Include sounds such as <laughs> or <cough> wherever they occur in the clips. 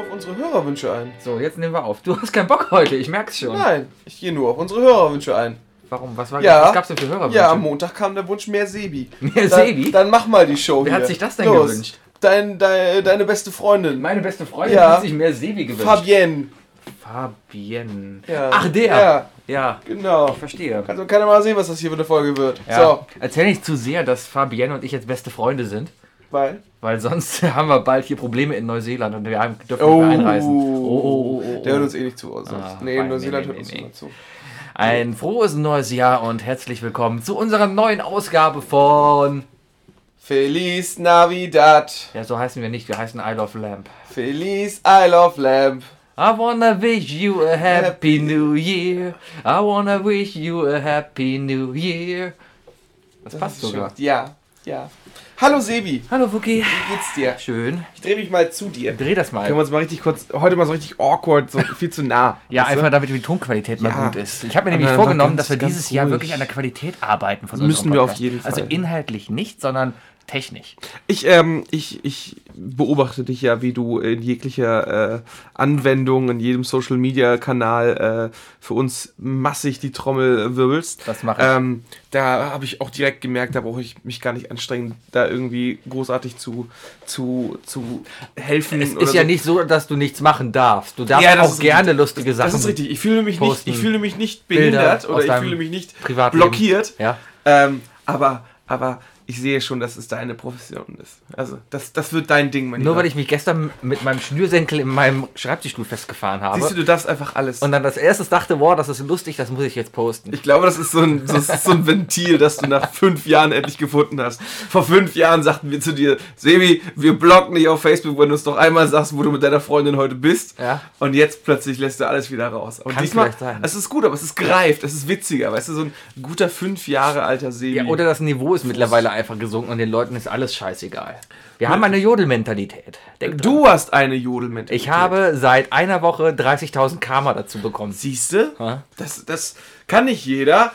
nur auf unsere Hörerwünsche ein. So, jetzt nehmen wir auf. Du hast keinen Bock heute, ich merk's schon. Nein, ich gehe nur auf unsere Hörerwünsche ein. Warum? Was, war, Ja. was gab's denn für Hörerwünsche? Ja, am Montag kam der Wunsch mehr Sebi. <laughs> Mehr Dann- Sebi? Dann mach mal die Show Wer hier. hat sich das denn Los. gewünscht? Dein, dein, deine beste Freundin. Meine beste Freundin Ja. hat sich mehr Sebi gewünscht. Fabienne. Fabienne. Ja. Ach, der. Ja, Ja, genau. ich verstehe. Also kann mal sehen, was das hier für eine Folge wird. Ja. So, Erzähl nicht zu sehr, dass Fabienne und ich jetzt beste Freunde sind. Weil. Weil sonst <laughs> haben wir bald hier Probleme in Neuseeland und wir dürfen Oh. nicht mehr einreisen. Oh, oh, oh, oh, Der hört oh. uns eh nicht zu. Also. Ah, nee, Neuseeland nee, hört nee, uns nee. niemand zu. Ein frohes neues Jahr und herzlich willkommen zu unserer neuen Ausgabe von. Feliz Navidad. Ja, so heißen wir nicht, wir heißen I Love Lamp. Feliz I Love Lamp. I wanna wish you a happy new year. I wanna wish you a happy new year. Das, passt ist sogar. schön. Ja, ja. Hallo Sebi, Hallo Wookie. wie geht's dir? Schön. Ich dreh mich mal zu dir. Dreh das mal. Können wir uns mal richtig kurz, heute mal so richtig awkward, so viel zu nah. <laughs> Ja, Weißt du? einfach damit die Tonqualität mal Ja. gut ist. Ich habe mir nämlich einfach vorgenommen, ganz- dass wir dieses Jahr ruhig. wirklich an der Qualität arbeiten von Müssen wir auf jeden Fall. Also inhaltlich nicht, sondern technisch. Ich, ähm, ich, ich beobachte dich ja, wie du in jeglicher äh, Anwendung, in jedem Social Media Kanal äh, für uns massig die Trommel wirbelst. Das mache ich. Ähm, da habe ich auch direkt gemerkt, da brauche ich mich gar nicht anstrengen, da irgendwie großartig zu, zu, zu helfen. Es ist ja so. nicht so, dass du nichts machen darfst. Du darfst Ja, auch gerne richtig. lustige Sachen. Das ist richtig. Ich fühle mich nicht, posten. ich fühle mich nicht behindert oder ich fühle mich nicht blockiert. Ja. Ähm, aber, aber ich sehe schon, dass es deine Profession ist. Also, das, das wird dein Ding, mein Nur weil ich mich gestern mit meinem Schnürsenkel in meinem Schreibtischstuhl festgefahren habe. Siehst du, du darfst einfach alles. und dann als erstes dachte, wow, das ist lustig, das muss ich jetzt posten. ich glaube, das ist, so ein, das ist so ein Ventil, das du nach fünf Jahren endlich gefunden hast. Vor fünf Jahren sagten wir zu dir, Sebi, wir blocken dich auf Facebook, wenn du es doch einmal sagst, wo du mit deiner Freundin heute bist. Ja. Und jetzt plötzlich lässt du alles wieder raus. Und Kann diesmal, sein. es ist gut, aber es ist greift, es ist witziger. Weißt du, so ein guter fünf Jahre alter Sebi. Ja, oder das Niveau ist mittlerweile einfach gesunken und den Leuten ist alles scheißegal. Wir haben eine Jodelmentalität. Du hast eine Jodelmentalität. Ich habe seit einer Woche 30.000 Karma dazu bekommen. Siehste? Ja. Das, das kann nicht jeder.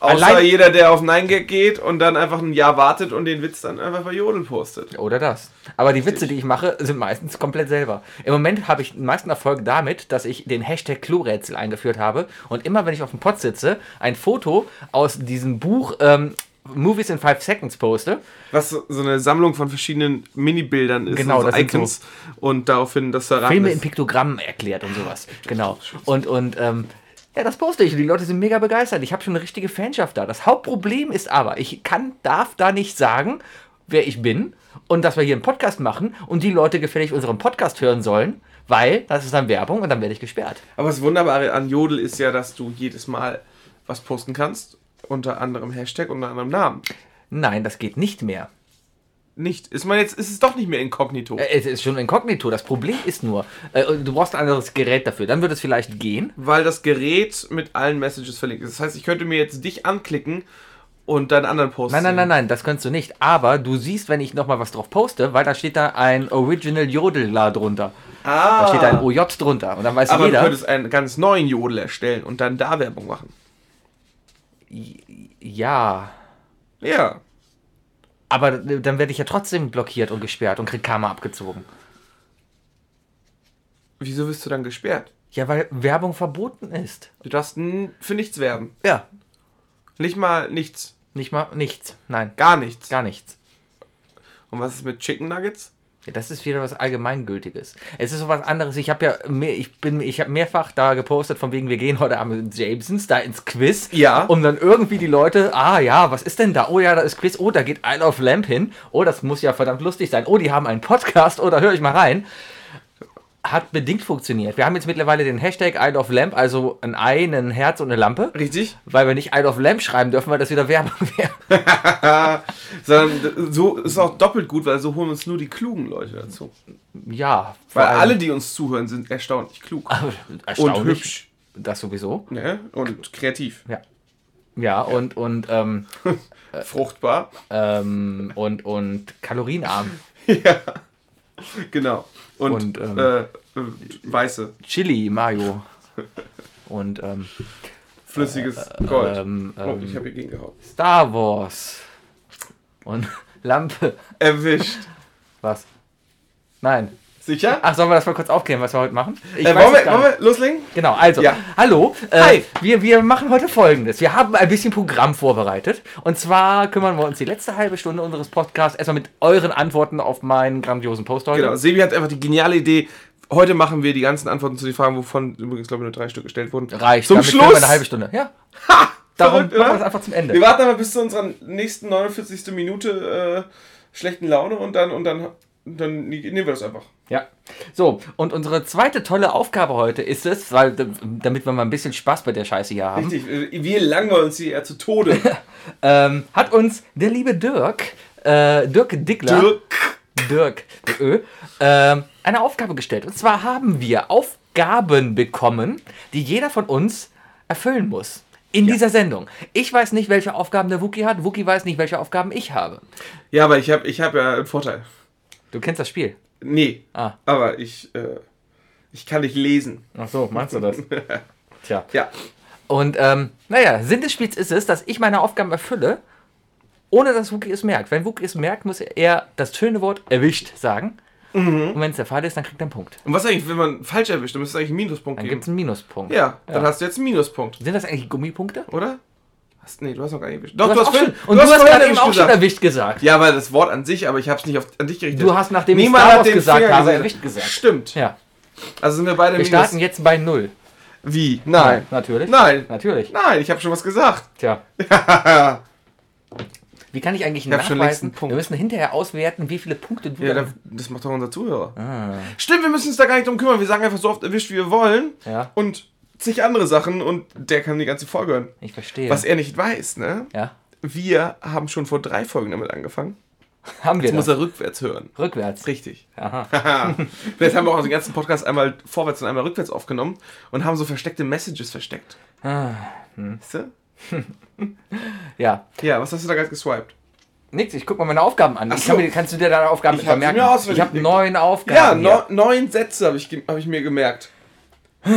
Außer Allein- jeder, der auf 9gag geht und dann einfach ein Jahr wartet und den Witz dann einfach bei Jodel postet. Oder das. Aber die Witze, die ich mache, sind meistens komplett selber. Im Moment habe ich den meisten Erfolg damit, dass ich den Hashtag Klorätsel eingeführt habe und immer, wenn ich auf dem Pott sitze, ein Foto aus diesem Buch ähm, Movies in 5 Seconds poste. Was so so eine Sammlung von verschiedenen Minibildern ist, Genau, und so das Icons und daraufhin, dass da Filme in ist. Piktogrammen erklärt und sowas. Genau. Und, und ähm, ja, das poste ich und die Leute sind mega begeistert. Ich habe schon eine richtige Fanschaft da. Das Hauptproblem ist aber, ich kann, darf da nicht sagen, wer ich bin und dass wir hier einen Podcast machen und die Leute gefällig unseren Podcast hören sollen, weil das ist dann Werbung und dann werde ich gesperrt. Aber das Wunderbare an Jodel ist ja, dass du jedes Mal was posten kannst, unter anderem Hashtag, unter anderem Namen. Nein, das geht nicht mehr. Nicht. Ist man jetzt, ist es doch nicht mehr inkognito. Äh, Es ist schon inkognito. Das Problem ist nur, äh, du brauchst ein anderes Gerät dafür. Dann wird es vielleicht gehen. weil das Gerät mit allen Messages verlinkt ist. Das heißt, ich könnte mir jetzt dich anklicken und deinen anderen Post Nein, nein, nein, nein, das kannst du nicht. Aber du siehst, wenn ich nochmal was drauf poste, weil da steht da ein Original Jodler drunter. Ah, Da steht da ein OJ drunter. Und dann weiß aber du jeder. könntest einen ganz neuen Jodel erstellen und dann da Werbung machen. Ja. Ja. Aber dann werde ich ja trotzdem blockiert und gesperrt und krieg Karma abgezogen. Wieso wirst du dann gesperrt? Ja, weil Werbung verboten ist. Du darfst für nichts werben. Ja. Nicht mal nichts. Nicht mal nichts. Nein, Gar nichts. gar nichts. Und was ist mit Chicken Nuggets? Ja, Das ist wieder was Allgemeingültiges. Es ist so was anderes. Ich habe ja mehr, ich bin, ich habe mehrfach da gepostet, von wegen, wir gehen heute Abend mit Jamesons da ins Quiz. Ja. Um dann irgendwie die Leute, ah ja, was ist denn da? Oh ja, da ist Quiz. Oh, da geht Isle of Lamp hin. Oh, das muss ja verdammt lustig sein. Oh, die haben einen Podcast. Oh, da höre ich mal rein. Hat bedingt funktioniert. Wir haben jetzt mittlerweile den Hashtag Isle of Lamp, also ein Ei, ein Herz und eine Lampe. Richtig? Weil wir nicht Isle of Lamp schreiben dürfen, weil das wieder Werbung <laughs> wäre. <laughs> Sondern so ist auch doppelt gut, weil so holen uns nur die klugen Leute dazu. Ja. Weil allem- alle, die uns zuhören, sind erstaunlich klug. Und Erstaunlich. hübsch. Das sowieso. Ne? Und kreativ. Ja. Ja, und, und, ähm, <laughs> Fruchtbar. ähm, und, und kalorienarm. Genau. Und, Und, ähm, äh, äh, weiße, Chili, Mayo. Und ähm, flüssiges Gold. ähm, oh, ähm, ich habe hier gegengehauen. Star Wars. Und <laughs> Lampe. Erwischt. Was? Nein. Sicher? Ach, sollen wir das mal kurz aufklären, was wir heute machen? Ich Äh, wollen, es wir, wollen wir loslegen? Genau, also, Ja. hallo. Äh, Hi. Wir, wir machen heute folgendes. Wir haben ein bisschen Programm vorbereitet. Und zwar kümmern wir uns die letzte halbe Stunde unseres Podcasts erstmal mit euren Antworten auf meinen grandiosen Post heute. Genau. Sebi hat einfach die geniale Idee. Heute machen wir die ganzen Antworten zu den Fragen, wovon übrigens, glaube ich, nur drei Stück gestellt wurden. Reicht. Zum damit Schluss. wir eine halbe Stunde. Ja. Ha! Darum Verrückt, machen wir das einfach zum Ende. Wir warten aber bis zu unserer nächsten 49. Minute äh, schlechten Laune und dann, und dann, dann nehmen wir das einfach. Ja. So, und unsere zweite tolle Aufgabe heute ist es, weil damit wir mal ein bisschen Spaß bei der Scheiße hier haben, Richtig, äh, wir langweilen uns hier eher zu Tode. <laughs> ähm, hat uns der liebe Dirk, äh, Dirk Dickler, Dirk. Dirk, Ö, ähm, eine Aufgabe gestellt. Und zwar haben wir Aufgaben bekommen, die jeder von uns erfüllen muss. In dieser Sendung. Ich weiß nicht, welche Aufgaben der Wookie hat. Wookie weiß nicht, welche Aufgaben ich habe. Ja, aber ich habe ich hab ja einen Vorteil. Du kennst das Spiel. Nee, Ah, aber ich, äh, ich kann nicht lesen. ach so, meinst du das? <laughs> Tja. Ja. Und ähm, naja, Sinn des Spiels ist es, dass ich meine Aufgaben erfülle, ohne dass Wookie es merkt. Wenn Wookie es merkt, muss er das schöne Wort erwischt sagen. Und wenn es der Fall ist, dann kriegt er einen Punkt. Und was eigentlich, wenn man falsch erwischt, dann müsste es eigentlich einen Minuspunkt Dann geben. gibt es einen Minuspunkt. Ja, dann Ja. hast du jetzt einen Minuspunkt, Sind das eigentlich Gummipunkte? oder? Hast, nee, du hast noch gar nicht erwischt. Du hast auch vorhin- schon, und du hast, vorhin gerade eben auch schon erwischt gesagt. Ja, aber das Wort an sich, aber ich habe es nicht auf, an dich gerichtet. Du hast, nachdem ich Niemand Star hat Wars gesagt Finger habe, erwischt gesagt. Stimmt. Ja, Also sind wir beide wir starten jetzt bei Null. Wie? Nein. Natürlich. Nein. Natürlich. Nein, ich habe schon was gesagt. Tja. <laughs> Wie kann ich eigentlich Ich nachweisen? Wir müssen hinterher auswerten, wie viele Punkte du Ja, das macht doch unser Zuhörer. Ah, Stimmt, wir müssen uns da gar nicht drum kümmern. Wir sagen einfach so oft erwischt, wie wir wollen. ja, Und zig andere Sachen und der kann die ganze Folge hören. ich verstehe. Was er nicht weiß, ne? ja, Wir haben schon vor drei Folgen damit angefangen. <laughs> haben wir Jetzt muss das. er rückwärts hören. Rückwärts. Richtig. Aha. <laughs> Vielleicht haben wir auch den ganzen Podcast einmal vorwärts und einmal rückwärts aufgenommen und haben so versteckte Messages versteckt. Ah, Weißt du? <laughs> Ja, Ja, was hast du da gerade geswiped? nix, ich guck mal meine Aufgaben an. Kann so. mir, kannst du dir deine Aufgaben Ich vermerken? Ich habe neun Ja, Aufgaben. no, neun Sätze habe ich, hab ich mir gemerkt. <sighs>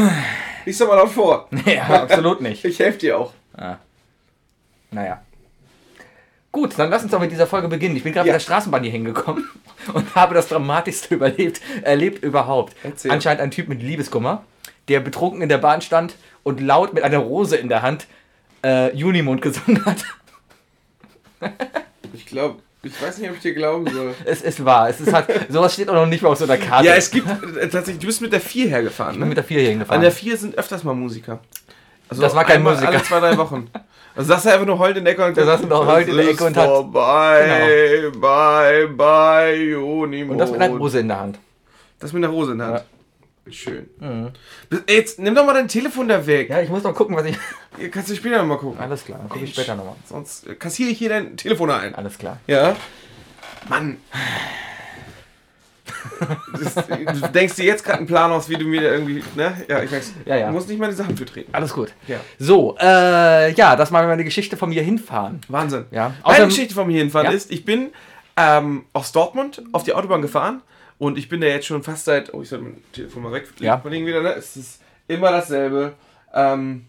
Lies doch mal laut vor. <laughs> ja, absolut nicht. Ich helfe dir auch. Naja. Gut, dann lass uns doch mit dieser Folge beginnen. Ich bin gerade Ja. mit der Straßenbahn hier hingekommen <laughs> und habe das Dramatischste überlebt, erlebt überhaupt. Erzähl. Anscheinend ein Typ mit Liebeskummer, der betrunken in der Bahn stand und laut mit einer Rose in der Hand äh, Junimond gesungen hat. <laughs> Ich glaube, ich weiß nicht, ob ich dir glauben soll. <laughs> Es ist wahr. Es ist halt, sowas steht auch noch nicht mal auf so einer Karte. Ja, es gibt äh, tatsächlich, du bist mit der 4 hergefahren, ich bin mit ne? der 4 hier An der 4 sind öfters mal Musiker. Also Das war kein einmal Musiker. Alle zwei, drei Wochen. Also saß er einfach nur heulend in der Ecke und Der saß nur heulend in der Ecke und hat- Genau. vorbei, bye, bye, Junimond. und das mit einer Rose in der Hand. Das mit einer Rose in der Hand. Schön. Ey, Jetzt nimm doch mal dein Telefon da weg. Ja, ich muss noch gucken, was ich. Kannst du später nochmal gucken. Alles klar, dann gucke ich später nochmal. Sonst äh, kassiere ich hier dein Telefon ein. Alles klar. Ja? <sighs> Mann. Das, du denkst dir jetzt gerade einen Plan aus, wie du mir da irgendwie, ne? Ja, ich weiß. Ja, ja. Du musst nicht meine Sachen für treten. Alles gut. Ja. So, äh, ja, das war meine Geschichte von mir hinfahren. Wahnsinn. Ja. Meine Geschichte von mir hinfahren Ja. ist, ich bin ähm, aus Dortmund auf die Autobahn gefahren und ich bin da jetzt schon fast seit, oh, ich soll mein Telefon mal weglegen Ja. wieder, ne? Es ist immer dasselbe. Ähm,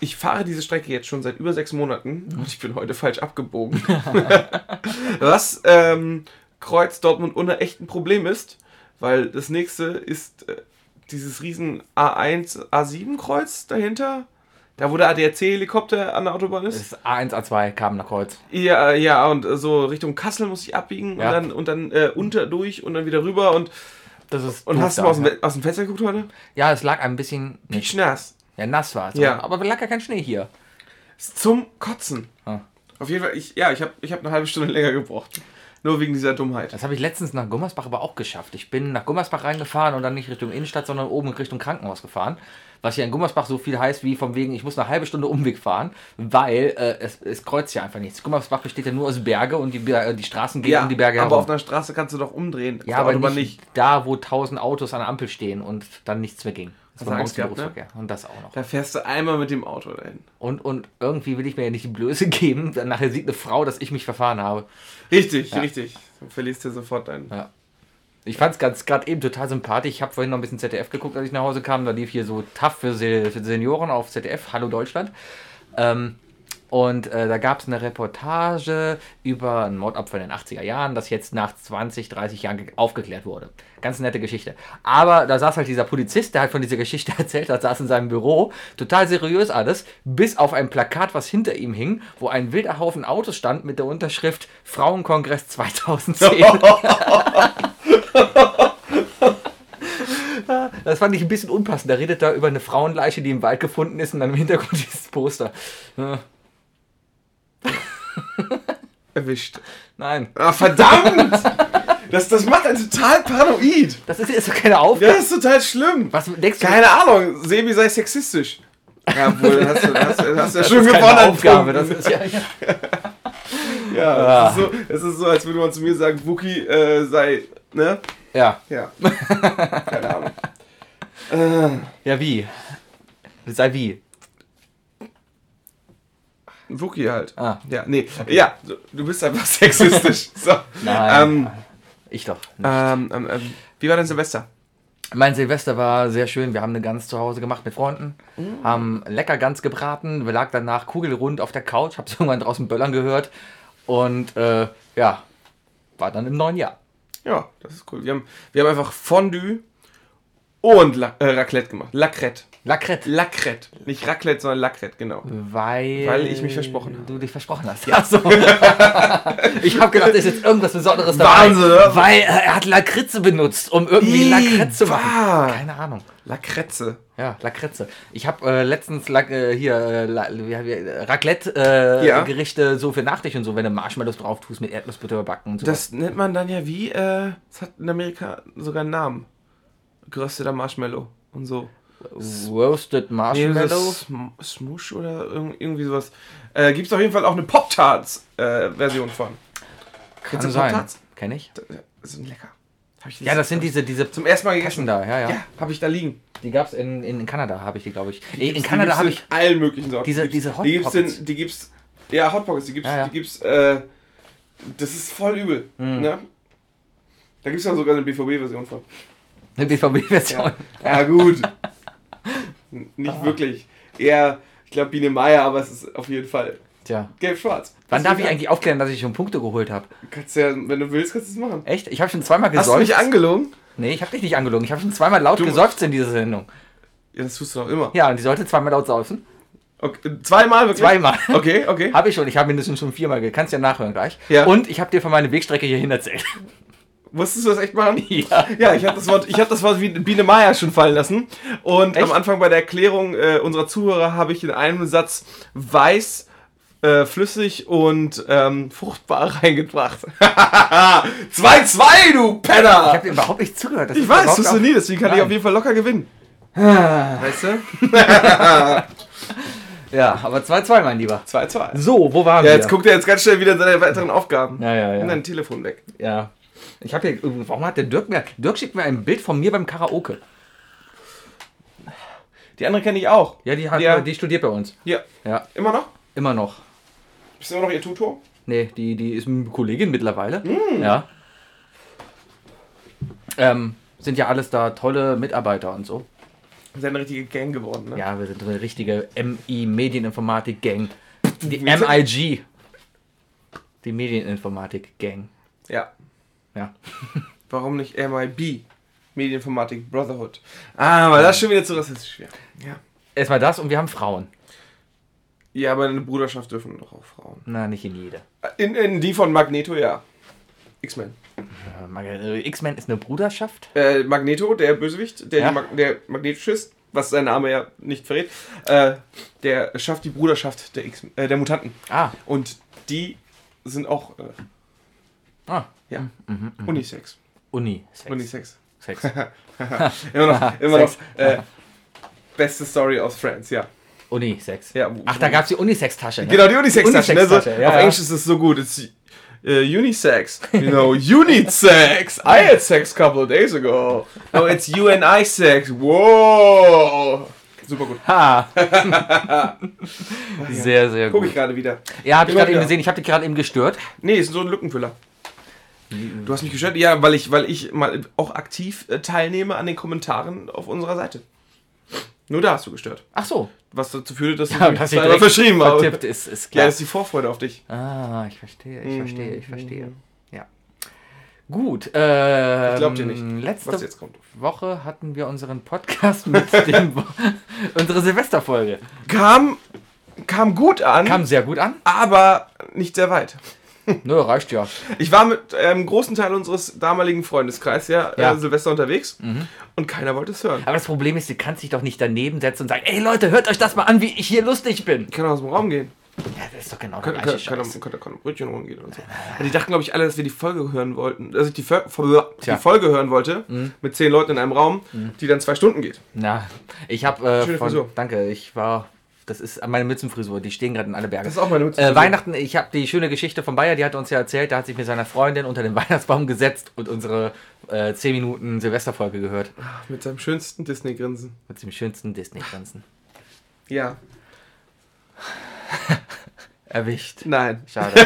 ich fahre diese Strecke jetzt schon seit über sechs Monaten und ich bin heute falsch abgebogen. <laughs> Was ähm, Kreuz Dortmund ohne echt ein Problem ist, weil das nächste ist äh, dieses riesen A1, A7 Kreuz dahinter. Da wo der ADAC-Helikopter an der Autobahn Das ist. ist A1, A2, Kamener Kreuz. Ja, ja, und äh, so Richtung Kassel muss ich abbiegen Ja. und dann, und dann äh, unter durch und dann wieder rüber und, Das ist und hast du mal aus dem, ja. aus dem Fenster geguckt heute? Ja, es lag ein bisschen. Pietschnass. ja, nass war es. Ja. Aber lag ja kein Schnee hier. Ist Zum Kotzen. Ah. Auf jeden Fall, ich, ja, ich habe ich hab eine halbe Stunde <laughs> länger gebraucht. Nur wegen dieser Dummheit. Das habe ich letztens nach Gummersbach aber auch geschafft. Ich bin nach Gummersbach reingefahren und dann nicht Richtung Innenstadt, sondern oben Richtung Krankenhaus gefahren. Was hier in Gummersbach so viel heißt wie von wegen, ich muss eine halbe Stunde Umweg fahren, weil äh, es, es kreuzt ja einfach nichts. Gummersbach besteht ja nur aus Berge und die, Ber- die Straßen gehen um die Berge aber herum. auf einer Straße kannst du doch umdrehen. Ja, aber Autobahn nicht, da, wo tausend Autos an der Ampel stehen und dann nichts mehr ging. Das du Angst gehabt, ne? Und das auch noch. Da fährst du einmal mit dem Auto dahin. Und, und irgendwie will ich mir ja nicht die Blöße <laughs> geben. Dann nachher sieht eine Frau, dass ich mich verfahren habe. Richtig, Ja. richtig. Du verlierst dir sofort deinen. Ja. Ich fand es ganz gerade eben total sympathisch. Ich habe vorhin noch ein bisschen ZDF geguckt, als ich nach Hause kam. Da lief hier so TAF für, Se für Senioren auf ZDF, Hallo Deutschland. Ähm, Und äh, da gab es eine Reportage über einen Mordopfer in den 80er Jahren, das jetzt nach 20, 30 Jahren ge- aufgeklärt wurde. Ganz nette Geschichte. Aber da saß halt dieser Polizist, der halt von dieser <laughs> Geschichte erzählt hat, saß in seinem Büro, total seriös alles, bis auf ein Plakat, was hinter ihm hing, wo ein wilder Haufen Autos stand mit der Unterschrift Frauenkongress <laughs> 2010. <laughs> <laughs> Das fand ich ein bisschen unpassend. Da redet da über eine Frauenleiche, die im Wald gefunden ist und dann im Hintergrund <laughs> dieses Poster. Ja, <laughs> Erwischt. Nein, Ah, verdammt! Das, das macht einen total paranoid. das ist jetzt keine Ja, Aufgabe. das ist total schlimm. Was denkst du? Keine Ahnung, Sebi sei sexistisch. Ja, wohl, hast du, hast, hast ja das schon ist keine gewonnen. an Aufgabe. Das ist ja, ja. ja, Ah. es, ist so, es ist so, als würde man zu mir sagen, Wookie äh, sei, ne? ja. Ja. <laughs> Keine Ahnung. Äh, Ja, wie? Sei wie? Wookie halt. Ah. Ja, nee. Ja, du- bist einfach <laughs> sexistisch. So. Nein. Ähm, ich doch. ähm, ähm, ähm, wie war dein Silvester? Mein Silvester war sehr schön. Wir haben eine Gans zu Hause gemacht mit Freunden, haben lecker Gans gebraten. Wir lagen danach kugelrund auf der Couch, hab's <laughs> irgendwann draußen böllern gehört und äh, ja, war dann im neuen Jahr. Ja, das ist cool. Wir haben, wir haben einfach Fondue und La äh, Raclette gemacht. Lacrette. Lacrette. Lacrette. Nicht Raclette, sondern Lacrette, genau. Weil, Weil ich mich versprochen habe. Du dich versprochen hast. Ja, so. <laughs> ich habe gedacht, ist jetzt irgendwas Besonderes dabei. Wahnsinn, oder? Weil äh, er hat Lakritze benutzt, um irgendwie Ih, Lakritze zu machen. wahr. Keine Ahnung. Lacretze. Ja, Lakritze. Ich habe äh, letztens Lack, äh, hier äh, La, Raclette-Gerichte äh, Ja. So für Nachtisch und so, wenn du Marshmallows drauf tust mit Erdnussbutter überbacken und so. Das nennt man dann ja wie, äh, es hat in Amerika sogar einen Namen. Gerösteter Marshmallow und so. Roasted Nee, Marshmallow. das Sm- Smush oder irg- irgendwie sowas. Äh, Gibt es auf jeden Fall auch eine Pop-Tarts-Version von. Kann Kennst du sein. Pop-Tarts? Kenn ich. Das sind lecker. Ich Ja, das sind diese, diese zum ersten Mal gegessen. da, ja, ja. Ja, habe ich da liegen. Die gab's in, in, Kanada, habe ich die, glaube ich. Nee, in Die Kanada habe ich. allen möglichen Sorten. diese- Die diese Hot die gibt's Pockets. in, die gibt's ja Hot Pockets, die gibt's Ja, ja. die gibt's äh, das ist voll übel, Mhm. ne? Da gibt's dann sogar eine BVB Version von. Eine BVB-Version. Ja, ja gut. Nicht wirklich. Eher ich glaube Biene Meier, aber es ist auf jeden Fall Tja. gelb-schwarz. Wann darf ich eigentlich aufklären, dass ich schon Punkte geholt habe? Kannst ja, wenn du willst, kannst du es machen. Echt? Ich habe schon zweimal Hast du gesäuft. mich angelogen? nee, ich habe dich nicht angelogen. Ich habe schon zweimal laut Du- gesäuft in dieser Sendung. Ja, das tust du doch immer. Ja, und die sollte zweimal laut saufen. Okay. Zweimal wirklich? Zweimal. Okay, okay. Habe ich schon. Ich habe mindestens schon viermal Kannst ja nachhören gleich. Ja. Und ich habe dir von meiner Wegstrecke hierhin erzählt. Musstest du das echt machen? <laughs> Ja. Ja, ich habe das Wort, ich habe das Wort wie Biene Meier schon fallen lassen. Und Echt? am Anfang bei der Erklärung äh, unserer Zuhörer habe ich in einem Satz weiß, äh, flüssig und ähm, fruchtbar <laughs> reingebracht. <laughs> 2-2, du Ich Penner! habe dir überhaupt nicht zugehört. Das Ich weiß, tust du nie, deswegen kann ich Nein. auf jeden Fall locker gewinnen. <sighs> Weißt du? Ja, aber 2-2, mein Lieber. 2-2. So, wo waren Ja, wir? jetzt guckt er jetzt ganz schnell wieder seine weiteren Aufgaben. Ja, ja, ja. Nimm dein Telefon weg. Ja. Ich habe hier. Warum hat der Dirk mir. Dirk schickt mir ein Bild von mir beim Karaoke. Die andere kenne ich auch. Ja, die, hat, Ja. die studiert bei uns. Ja. Ja, Immer noch? immer noch. Bist du immer noch ihr Tutor? Nee, die, die ist eine Kollegin mittlerweile. Hm. Ja. Ähm, sind ja alles da tolle Mitarbeiter und so. Ist ja eine richtige Gang geworden, ne? Ja, wir sind eine richtige MI Medieninformatik Gang. Die? MIG. Die Medieninformatik Gang. Ja. Ja. <laughs> Warum nicht MIB? Medieninformatik Brotherhood. Ah, aber das ist schon wieder zu rassistisch. Ja. ja. Erstmal das und wir haben Frauen. Ja, aber in der Bruderschaft dürfen doch auch Frauen. Na, nicht in jede. In, in die von Magneto, ja. X-Men. Äh, äh, X-Men ist eine Bruderschaft. Äh, Magneto, der Bösewicht, der, Ja. Mag der Magnetoschist, was sein Name ja nicht verrät, äh, der schafft die Bruderschaft der, X äh, der Mutanten. Ah. Und die sind auch äh, ah. ja, Unisex. Uni. Sex. Unisex. Sex. Immer noch, <laughs> immer noch äh, beste Story aus Friends, ja. Unisex. Ja, Ach, da gab es die Unisex-Tasche. Ne? Genau, die Unisex-Tasche. Ne? So, ja, auf ja. Englisch ist es so gut. It's uh, Unisex. <laughs> You know, Unisex. I had sex a couple of days ago. No, it's you and I sex. Wow. Super gut. Ha! <laughs> sehr, sehr Guck ich gut. gerade wieder. Ja, hab ich gerade eben gesehen. Ich habe dich gerade eben gestört. Nee, ist so ein Lückenfüller. Du hast mich gestört? Ja, weil ich, weil ich mal auch aktiv äh, teilnehme an den Kommentaren auf unserer Seite. Nur da hast du gestört. Ach so. Was dazu führte, dass Ja, du zweimal direkt verschrieben habe. ist, ist Ja, klar. das ist die Vorfreude auf dich. ah, ich verstehe, ich verstehe, ich mhm, verstehe. Ja. Gut. Ähm, Ich glaub dir nicht, Letzte Was jetzt kommt. Woche hatten wir unseren Podcast mit <laughs> dem unsere Silvesterfolge. Kam, kam gut an, Kam sehr gut an. aber nicht sehr weit. Nö, reicht ja. Ich war mit einem ähm, großen Teil unseres damaligen Freundeskreises ja, Ja. Äh, Silvester unterwegs Mhm. und keiner wollte es hören. Aber das Problem ist, du kannst dich doch nicht daneben setzen und sagen, ey Leute, hört euch das mal an, wie ich hier lustig bin. Ich kann aus dem Raum gehen. Ja, das ist doch genau der gleiche kann, Scheiß. kann, kann, Brötchen holen gehen und so. Ja, die dachten, glaube ich, alle, dass wir die Folge hören wollten. Dass ich die, Fol- die. Folge hören wollte mit zehn Leuten in einem Raum, die dann zwei Stunden geht. Na, ich habe äh, Schöne von, Frisur. danke, ich war, das ist meine Mützenfrisur, die stehen gerade in alle Berge. Das ist auch meine Mütze. Äh, Weihnachten, ich habe die schöne Geschichte von Bayer, die hat uns ja erzählt, da hat sich mit seiner Freundin unter den <laughs> Weihnachtsbaum gesetzt und unsere äh, 10 Minuten Silvesterfolge gehört. Mit seinem schönsten Disney-Grinsen. Mit dem schönsten Disney-Grenzen. Ja. <laughs> Erwischt. Nein. Schade. <laughs>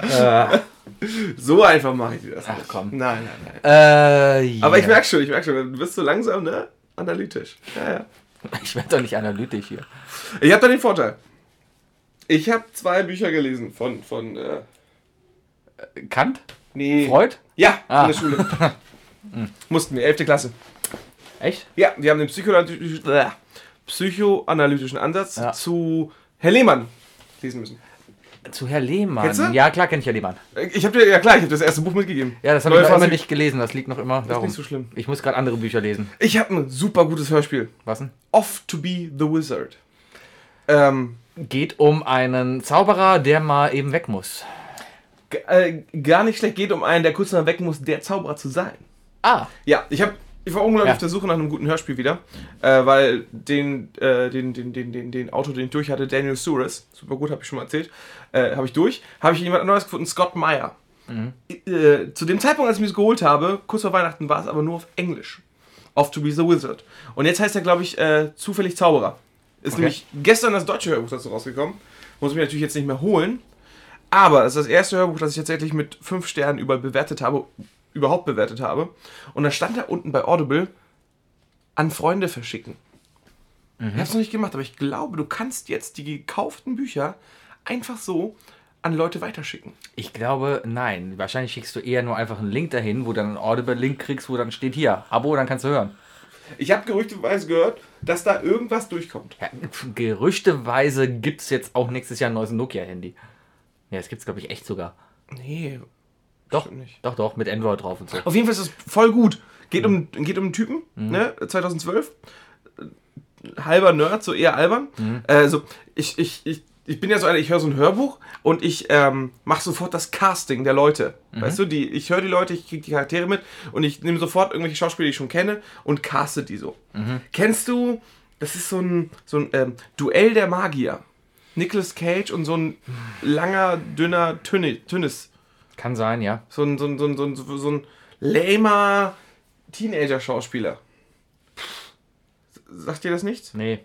äh, So einfach mache ich dir das Ach, nicht. komm. Nein, nein, nein. äh, Aber ich merke schon, ich merke schon, du bist so langsam, ne? Analytisch. Ja, ja. <laughs> Ich werde doch nicht analytisch hier. Ich habe da den Vorteil. Ich habe zwei Bücher gelesen von, von, äh, Kant? nee. Freud? Ja, Ah. in der Schule. <laughs> Mussten wir, 11. Klasse. Echt? Ja, wir haben den psychoanalytischen, äh, psychoanalytischen Ansatz Ja. zu Herr Lehmann lesen müssen. Zu Herr Lehmann. Kennst du? Ja, klar kenne ich Herr Lehmann. Ich habe dir, ja klar, ich habe das erste Buch mitgegeben. Ja, das habe ich noch immer nicht gelesen. Das liegt noch immer Das ist darum. nicht so schlimm. Ich muss gerade andere Bücher lesen. Ich habe ein super gutes Hörspiel. Was denn? Off to be the Wizard. Ähm, Geht um einen Zauberer, der mal eben weg muss. g- äh, gar nicht schlecht geht um einen, der kurz nach weg muss, der Zauberer zu sein. Ah, Ja, ich habe ich war unglaublich Ja. auf der Suche nach einem guten Hörspiel wieder, äh, weil den, äh, den, den, den, den, den Autor, den ich durch hatte, Daniel Suarez, super gut, habe ich schon mal erzählt, äh, habe ich durch, habe ich jemand Neues gefunden, Scott Meyer. Äh, zu dem Zeitpunkt, als ich mir das geholt habe, kurz vor Weihnachten, war es aber nur auf Englisch. Off to be the Wizard. Und jetzt heißt er, glaube ich, äh, zufällig Zauberer. Ist Okay. nämlich gestern das deutsche Hörbuch dazu rausgekommen. Muss ich mir natürlich jetzt nicht mehr holen. Aber es ist das erste Hörbuch, das ich tatsächlich mit fünf Sternen überall bewertet habe, überhaupt bewertet habe. Und da stand da unten bei Audible an Freunde verschicken. Ich habe es noch nicht gemacht, aber ich glaube, du kannst jetzt die gekauften Bücher einfach so an Leute weiterschicken. ich glaube, nein. Wahrscheinlich schickst du eher nur einfach einen Link dahin, wo du dann einen Audible-Link kriegst, wo dann steht hier, Abo, dann kannst du hören. Ich habe gerüchteweise gehört, dass da irgendwas durchkommt. Ja, gerüchteweise gibt es jetzt auch nächstes Jahr ein neues Nokia-Handy. Ja, das gibt es, glaube ich, echt sogar. Nee, Doch, doch, doch, mit Android drauf und so. Auf jeden Fall ist es voll gut. Geht um, geht um einen Typen, ne, 2012. Äh, Halber Nerd, so eher albern. Also, ich, ich, ich, ich bin ja so einer, ich höre so ein Hörbuch und ich ähm, mache sofort das Casting der Leute. Weißt du, die, ich höre die Leute, ich kriege die Charaktere mit und ich nehme sofort irgendwelche Schauspieler, die ich schon kenne und caste die so. Kennst du, das ist so ein, so ein ähm, Duell der Magier. Nicolas Cage und so ein langer, dünner Tünni- Tünnis. Kann sein, ja. So ein, so ein, so ein, so ein, so ein lamer Teenager-Schauspieler. Sagt dir das nichts? Nee.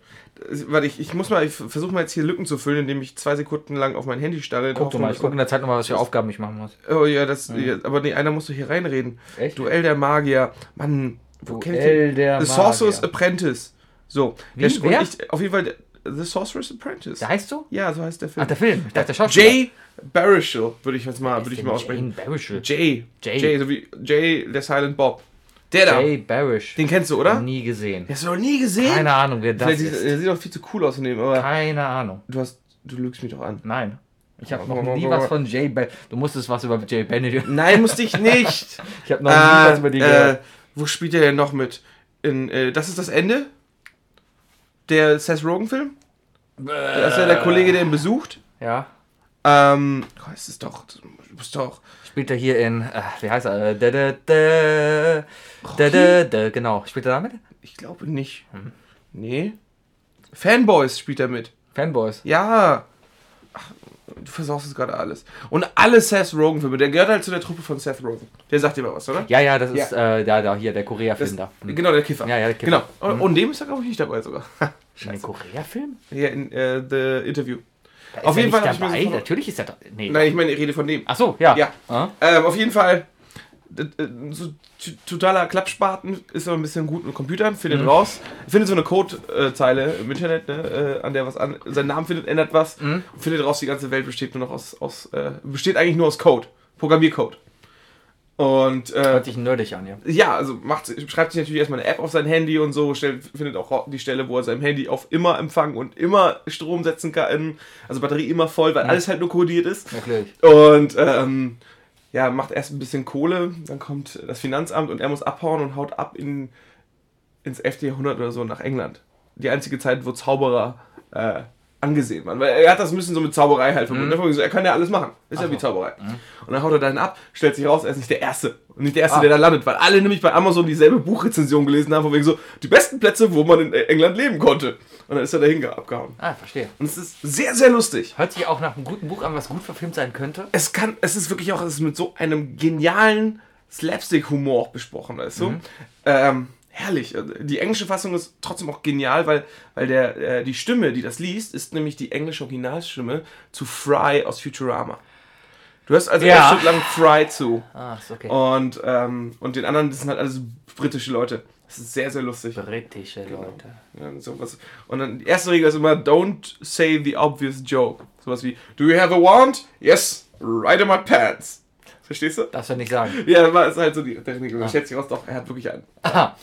Warte, ich, ich muss mal, ich versuche mal jetzt hier Lücken zu füllen, indem ich zwei Sekunden lang auf mein Handy starre. Guck doch mal, ich gucke in der Zeit nochmal, was für Aufgaben ich machen muss. Oh ja, das, ja, aber nee, einer muss doch hier reinreden. Echt? Duell der Magier. Mann, wo kenn ich Duell den? der The Sorcerer's Magier. Apprentice. So. Wie? Der, Wer? Und ich, auf jeden Fall, The Sorcerer's Apprentice. Der heißt so? Ja, so heißt der Film. Ach, der Film. Ich dachte, der Schauspieler. Jay Baruchel, würde ich jetzt mal, würde ich mal aussprechen. Baruchel. Jay. Jay. Jay, so wie Jay, der Silent Bob. Der da. Jay Barish. Den kennst du, oder? Nie gesehen. Den hast du noch nie gesehen? Keine Ahnung, wer das Vielleicht ist. der sieht doch viel zu cool aus in dem, aber Keine Ahnung. du hast, du lügst mich doch an. Nein. Ich habe noch nie was von Jay Ba- Du musstest was über Jay Benedict. Nein, musste ich nicht. <laughs> Ich habe noch nie was äh, über die äh, gehört. wo spielt er denn noch mit? In, äh, das ist das Ende? Der Seth Rogen-Film? Das ist ja der Kollege, der ihn besucht. Ja. Ähm, oh, es ist doch, du musst doch. Spielt er hier in, äh, wie heißt er? Äh, Da, da, da, da, da, da, genau. Spielt er damit? Ich glaube nicht. Hm. Nee. Fanboys spielt er mit. Fanboys. Ja. Ach, du versaust es gerade alles. Und alle Seth Rogen-Filme, der gehört halt zu der Truppe von Seth Rogen. Der sagt dir mal was, oder? Ja, ja, das ist, äh, da, da, hier, der Korea-Film da. Hm. Genau, der Kiffer. Ja, ja, der Kiffer. Genau. Und, und dem ist er, glaube ich, nicht dabei sogar. <laughs> Ein Korea-Film? Hier in äh, The Interview. Da Auf jeden Fall hab ich mir dabei. Natürlich ist er doch. Nee. Nein, ich meine, ich rede von dem. Ach so, ja. Ja. Ah? Ähm, auf jeden Fall, so totaler Klappspaten, ist aber ein bisschen gut mit Computern, findet Mhm. raus, findet so eine Codezeile im Internet, ne, äh, an der was an, seinen Namen findet, ändert was, Mhm. findet raus, die ganze Welt besteht nur noch aus, aus äh, besteht eigentlich nur aus Code, Programmiercode. Und äh, Hört sich nerdig an, ja. ja, also macht, schreibt sich natürlich erstmal eine App auf sein Handy und so, stellt, findet auch die Stelle, wo er sein Handy auf immer Empfang und immer Strom setzen kann, also Batterie immer voll, weil alles halt nur kodiert ist. Wirklich. Und ähm, ja, macht erst ein bisschen Kohle, dann kommt das Finanzamt und er muss abhauen und haut ab in, ins 11. Jahrhundert oder so nach England. Die einzige Zeit, wo Zauberer äh, angesehen waren. Weil er hat das ein bisschen so mit Zauberei halt verbunden. Mhm. Er kann ja alles machen. Ist ja Ach wie so. Zauberei. Und dann haut er dann ab, stellt sich raus, er ist nicht der Erste. Und nicht der Erste, Ah. der da landet, weil alle nämlich bei Amazon dieselbe Buchrezension gelesen haben, von wegen so, die besten Plätze, wo man in England leben konnte. Und dann ist er dahin ge- abgehauen. Ah, verstehe. Und es ist sehr, sehr lustig. Hört sich auch nach einem guten Buch an, was gut verfilmt sein könnte. es kann, es ist wirklich auch, es ist mit so einem genialen Slapstick-Humor auch besprochen, weißt du? Ähm, herrlich. Also, Die englische Fassung ist trotzdem auch genial, weil, weil der, äh, die Stimme, die das liest, ist nämlich die englische Originalstimme zu Fry aus Futurama. Du hörst also Ja. ein Stück lang Fry zu. Ah, ist okay. Und, ähm, und den anderen, das sind halt alles britische Leute. Das ist sehr, sehr lustig. Britische Leute. Ja, sowas. Und dann die erste Regel ist immer, don't say the obvious joke. Sowas wie, do you have a wand? Yes, right in my pants. Verstehst du? Darfst du nicht sagen. Ja, das ist halt so die Regel. Man stellt sich raus, doch, er hat wirklich einen. Aha.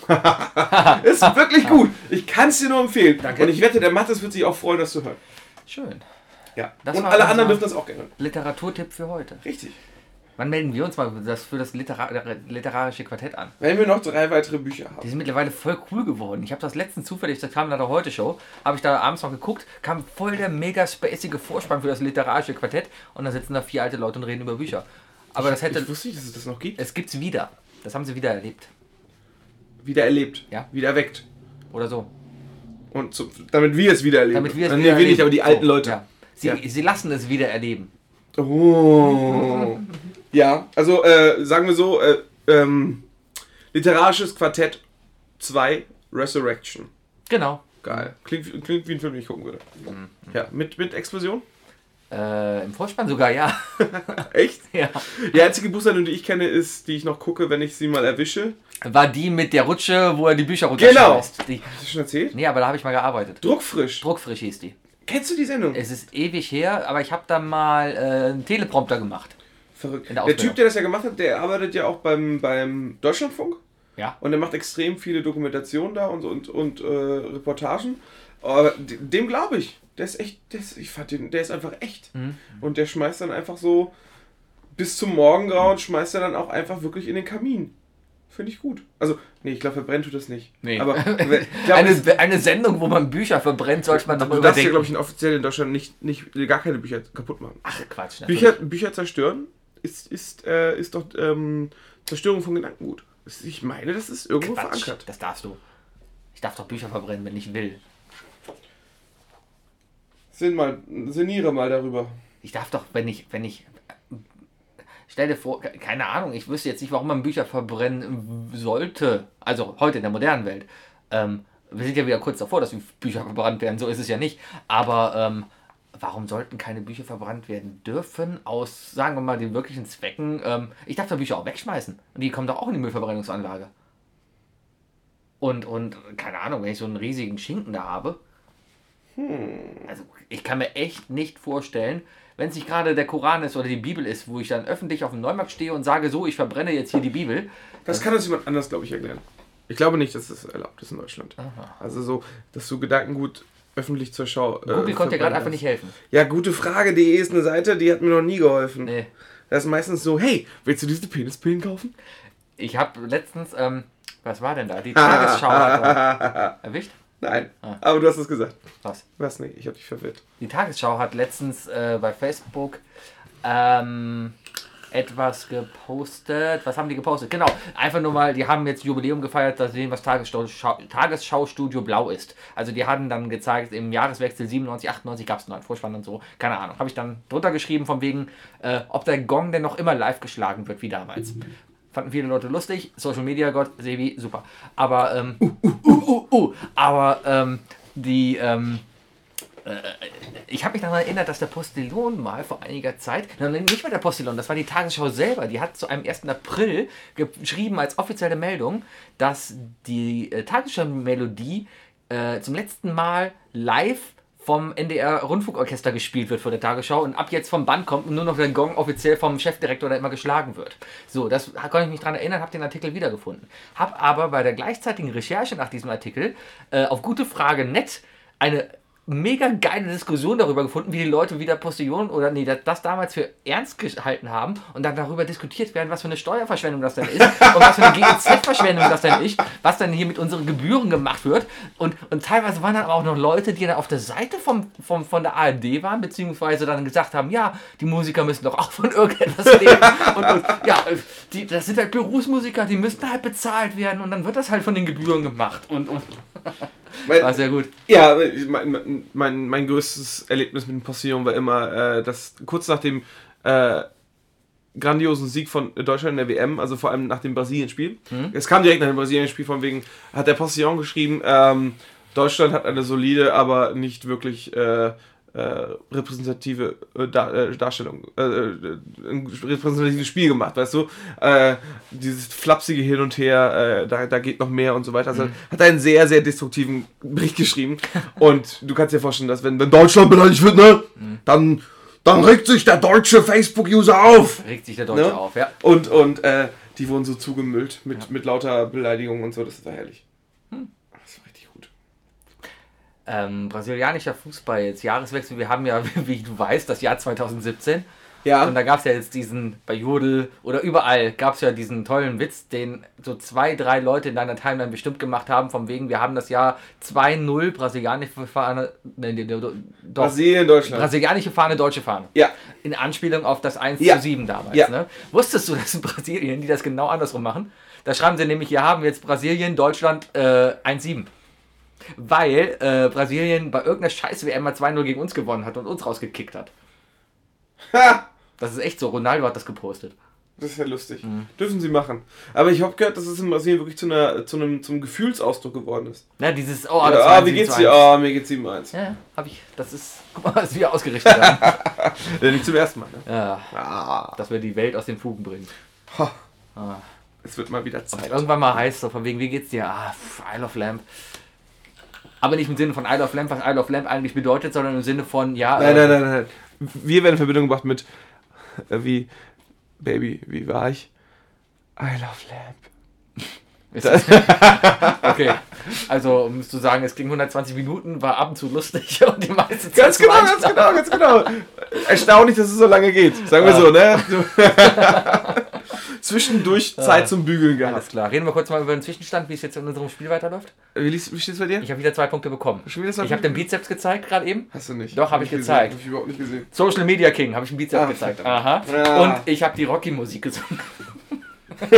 Ist wirklich gut. Ich kann es dir nur empfehlen. Danke. Und ich wette, der Mathis wird sich auch freuen, das zu hören. Schön. Ja. Das Und alle anderen dürfen das auch gerne hören. Literaturtipp für heute. Richtig. Wann melden wir uns mal das für das Litera literarische Quartett an? Wenn wir noch drei weitere Bücher Die haben. sind mittlerweile voll cool geworden. Ich habe das letztens zufällig, das kam nach der Heute-Show, habe ich da abends noch geguckt, kam voll der mega spacige Vorspann für das literarische Quartett und da sitzen da vier alte Leute und reden über Bücher. Aber das hätte, Ich wusste nicht, dass es das noch gibt. es gibt's wieder. Das haben sie wieder erlebt. Wieder erlebt. Ja. Wieder erweckt. Oder so. Und so, damit wir es wieder erleben. Damit wir es wieder wir nicht, erleben. aber die alten so, Leute. Ja. Sie, Ja. sie lassen es wieder erleben. Oh. ja, also äh, sagen wir so, äh, ähm, literarisches Quartett 2 Resurrection. Genau. Geil. Klingt, klingt wie ein Film, den ich gucken würde. Ja, mit, mit Explosion? Äh, Im Vorspann sogar, ja. <laughs> Echt? ja. Die einzige Buchsendung, die ich kenne, ist, die ich noch gucke, wenn ich sie mal erwische. War die mit der Rutsche, wo er die Bücher Genau. runterschmeißt. Die, Hast du schon erzählt? nee, aber da habe ich mal gearbeitet. Druckfrisch. Druckfrisch hieß die. Kennst du die Sendung? Es ist ewig her, aber ich habe da mal äh, einen Teleprompter gemacht. Verrückt. Der, der Typ, der das ja gemacht hat, der arbeitet ja auch beim, beim Deutschlandfunk. Ja. Und der macht extrem viele Dokumentationen da und, und, und äh, Reportagen. Aber de- dem glaube ich. Der ist echt, der ist, ich fand den, der ist einfach echt. Mhm. Und der schmeißt dann einfach so bis zum Morgengrauen, schmeißt er dann auch einfach wirklich in den Kamin. Finde ich gut. Also, nee, ich glaube, verbrennt tut das nicht. Nee. Aber <laughs> glaub, eine, eine Sendung, wo man Bücher verbrennt, sollte man doch mal du darfst ja, überdenken. glaube ich, in offiziell in Deutschland nicht, nicht gar keine Bücher kaputt machen. Ach, Quatsch. Bücher. Bücher zerstören ist, ist, äh, ist doch ähm, Zerstörung von Gedankengut. Ich meine, das ist irgendwo Quatsch. verankert. Das darfst du. Ich darf doch Bücher verbrennen, wenn ich will. Sinn mal, sinniere mal darüber. Ich darf doch, wenn ich, wenn ich. Stell dir vor, keine Ahnung, ich wüsste jetzt nicht, warum man Bücher verbrennen sollte. Also heute in der modernen Welt. Ähm, wir sind ja wieder kurz davor, dass Bücher verbrannt werden, so ist es ja nicht. Aber ähm, warum sollten keine Bücher verbrannt werden dürfen, aus, sagen wir mal, den wirklichen Zwecken? Ähm, ich darf da Bücher auch wegschmeißen. Und die kommen doch auch in die Müllverbrennungsanlage. Und, und, keine Ahnung, wenn ich so einen riesigen Schinken da habe, also ich kann mir echt nicht vorstellen, wenn es nicht gerade der Koran ist oder die Bibel ist, wo ich dann öffentlich auf dem Neumarkt stehe und sage, so, ich verbrenne jetzt hier die Bibel. Das kann uns jemand anders, glaube ich, erklären. Ich glaube nicht, dass das erlaubt ist in Deutschland. Also so, dass du Gedankengut öffentlich zur Schau. äh, Google konnte dir gerade einfach nicht helfen. Ja, gute Frage.de ist eine Seite, die hat mir noch nie geholfen. Nee. Das ist meistens so, hey, willst du diese Penispillen kaufen? Ich habe letztens, ähm, was war denn da? Die <laughs> Tagesschau hat <laughs> erwischt? Nein, Ah. aber du hast es gesagt. Was? Was nicht, ich habe dich verwirrt. Die Tagesschau hat letztens äh, bei Facebook ähm, etwas gepostet. Was haben die gepostet? Genau, einfach nur mal, die haben jetzt Jubiläum gefeiert, dass sehen, was Tagesschau, Schau- Tagesschau-Studio Blau ist. Also die hatten dann gezeigt, im Jahreswechsel 97, 98 gab es einen neuen Vorspann und so. Keine Ahnung. Habe ich dann drunter geschrieben, von wegen, äh, ob der Gong denn noch immer live geschlagen wird, wie damals. Fanden viele Leute lustig. Social Media Gott, Sevi, super. Aber, ähm, uh, uh, uh, uh, uh, aber, ähm, die, ähm, äh, ich habe mich daran erinnert, dass der Postillon mal vor einiger Zeit, nein, nicht mal der Postillon, das war die Tagesschau selber, die hat zu einem 1. April geschrieben als offizielle Meldung, dass die äh, Tagesschau-Melodie äh, zum letzten Mal live vom NDR Rundfunkorchester gespielt wird vor der Tagesschau und ab jetzt vom Band kommt und nur noch der Gong offiziell vom Chefdirektor da immer geschlagen wird. So, das konnte ich mich daran erinnern, habe den Artikel wiedergefunden. Habe aber bei der gleichzeitigen Recherche nach diesem Artikel äh, auf gute Frage nett eine mega geile Diskussion darüber gefunden, wie die Leute wieder Postillon oder nee, das, damals für ernst gehalten haben und dann darüber diskutiert werden, was für eine Steuerverschwendung das denn ist <laughs> und was für eine GEZ-Verschwendung das denn ist, was dann hier mit unseren Gebühren gemacht wird. Und, und teilweise waren dann aber auch noch Leute, die dann auf der Seite vom, vom, von der ARD waren, beziehungsweise dann gesagt haben, ja, die Musiker müssen doch auch von irgendetwas leben. und, und ja, die, das sind halt Berufsmusiker, die müssen halt bezahlt werden und dann wird das halt von den Gebühren gemacht. Und, und <laughs> Weil, war sehr gut. Ja, mein, mein, mein größtes Erlebnis mit dem Postillon war immer, äh, dass kurz nach dem äh, grandiosen Sieg von Deutschland in der WM, also vor allem nach dem Brasilien-Spiel, Mhm. es kam direkt nach dem Brasilien-Spiel, von wegen, hat der Postillon geschrieben, ähm, Deutschland hat eine solide, aber nicht wirklich äh, äh, repräsentative äh, Dar äh, Darstellung, äh, äh, ein repräsentatives Spiel gemacht, weißt du? Dieses flapsige Hin und Her, da, da geht noch mehr und so weiter. Also hat einen sehr, sehr destruktiven Bericht geschrieben. <laughs> und du kannst dir vorstellen, dass wenn, wenn Deutschland beleidigt wird, ne, dann, dann regt sich der deutsche Facebook-User auf. Regt sich der Deutsche Ne? auf, ja. Und, und äh, die wurden so zugemüllt mit, mit lauter Beleidigungen und so, das war herrlich. Das war richtig gut. Ähm, brasilianischer Fußball, jetzt Jahreswechsel. Wir haben ja, <laughs> wie du weißt, das Jahr 2017. Ja. Und da gab es ja jetzt diesen, bei Jodel oder überall gab es ja diesen tollen Witz, den so zwei, drei Leute in deiner Timeline bestimmt gemacht haben, von wegen, wir haben das Jahr 2-0 brasilianische Fahne, nee, nee, doch, Brasilien, Deutschland. brasilianische Fahne, deutsche Fahne. ja. In Anspielung auf das 1 Ja. zu 7 damals. Ja. Ne? Wusstest du, dass in Brasilien, die das genau andersrum machen? Da schreiben sie nämlich, wir haben jetzt Brasilien, Deutschland äh, 1-7. Weil äh, Brasilien bei irgendeiner scheiß WM mal 2-0 gegen uns gewonnen hat und uns rausgekickt hat. Ha! Das ist echt so. Ronaldo hat das gepostet. Das ist ja lustig. Mhm. Dürfen sie machen. Aber ich habe gehört, dass es in Brasilien wirklich zu, einer, zu einem zum Gefühlsausdruck geworden ist. Ja, dieses, oh, Ja, das ah, war wie 7 geht's dir? 1. Ah, mir geht's 7-1. Ja, hab ich. Das ist, <laughs> guck mal, was wir ausgerichtet haben. <laughs> Ja, nicht zum ersten Mal, ne? ja, Ah. dass wir die Welt aus den Fugen bringen. Ha. Ah. Es wird mal wieder Zeit. Irgendwann mal heißt so, von wegen, wie geht's dir? Ah, Isle of Lamp. Aber nicht im Sinne von Isle of Lamp, was Isle of Lamp eigentlich bedeutet, sondern im Sinne von, ja. Nein, äh, nein, nein, nein. Wir werden in Verbindung gebracht mit äh, wie Baby, wie war ich? I love Lamp. <laughs> Okay, also musst du sagen, es ging 120 Minuten, war ab und zu lustig <laughs> und die meiste Zeit Ganz genau, ganz genau, ganz genau. Erstaunlich, dass es so lange geht. Sagen wir so, ne? <laughs> Du- Zwischendurch Zeit zum Bügeln Alles gehabt. klar. Reden wir kurz mal über den Zwischenstand, wie es jetzt in unserem Spiel weiterläuft. Wie, liest- wie steht's bei dir? Ich habe wieder zwei Punkte bekommen. Schon wieder zwei Ich habe den Bizeps gezeigt gerade eben. Hast du nicht. Doch, hab ich nicht gezeigt. Gesehen. Hab ich überhaupt nicht gesehen. Social Media King habe ich einen Bizeps Ah, gezeigt. Aha. Ja. Und ich habe die Rocky-Musik gesungen. <laughs>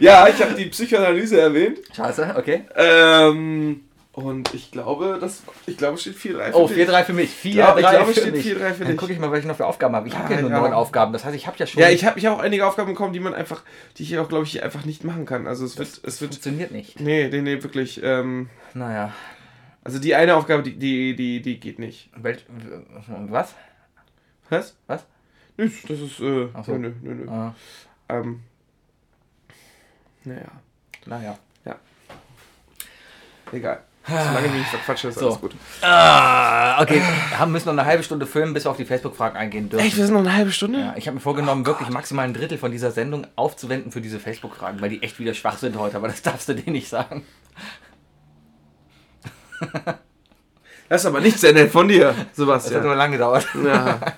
Ja, ich habe die Psychoanalyse erwähnt. Scheiße, okay. Ähm, und ich glaube, das, ich glaube, es steht 4-3 für Oh, dich. 4-3 für mich. 4-3 Ja, ich glaube, es für steht mich. 4-3 für Dann dich. gucke ich mal, was ich noch für Aufgaben habe. Ich habe Ah, ja nur ja. neun Aufgaben. Das heißt, ich habe ja schon. Ja, ich habe ich hab auch einige Aufgaben bekommen, die man einfach, die ich auch, glaube ich, einfach nicht machen kann. Also es wird, es wird, funktioniert nicht. nee, nee, nee, wirklich. Ähm, Naja. also die eine Aufgabe, die, die, die, die geht nicht. Welch, was? Was? Was? Nö, das ist, äh, Ach so. nö, nö, nö. Ah, Ähm, naja, naja. egal. Solange wir nicht verquatschen, ist So. alles gut. Ah, okay. Wir müssen noch eine halbe Stunde filmen, bis wir auf die Facebook-Fragen eingehen dürfen. Echt, wir sind noch eine halbe Stunde? Ja, ich habe mir vorgenommen, wirklich maximal ein Drittel von dieser Sendung aufzuwenden für diese Facebook-Fragen, weil die echt wieder schwach sind heute, aber das <laughs> darfst du dir nicht sagen. Das ist aber nicht sehr nett von dir, Das hat Sebastian. nur lange gedauert. Ja. <laughs>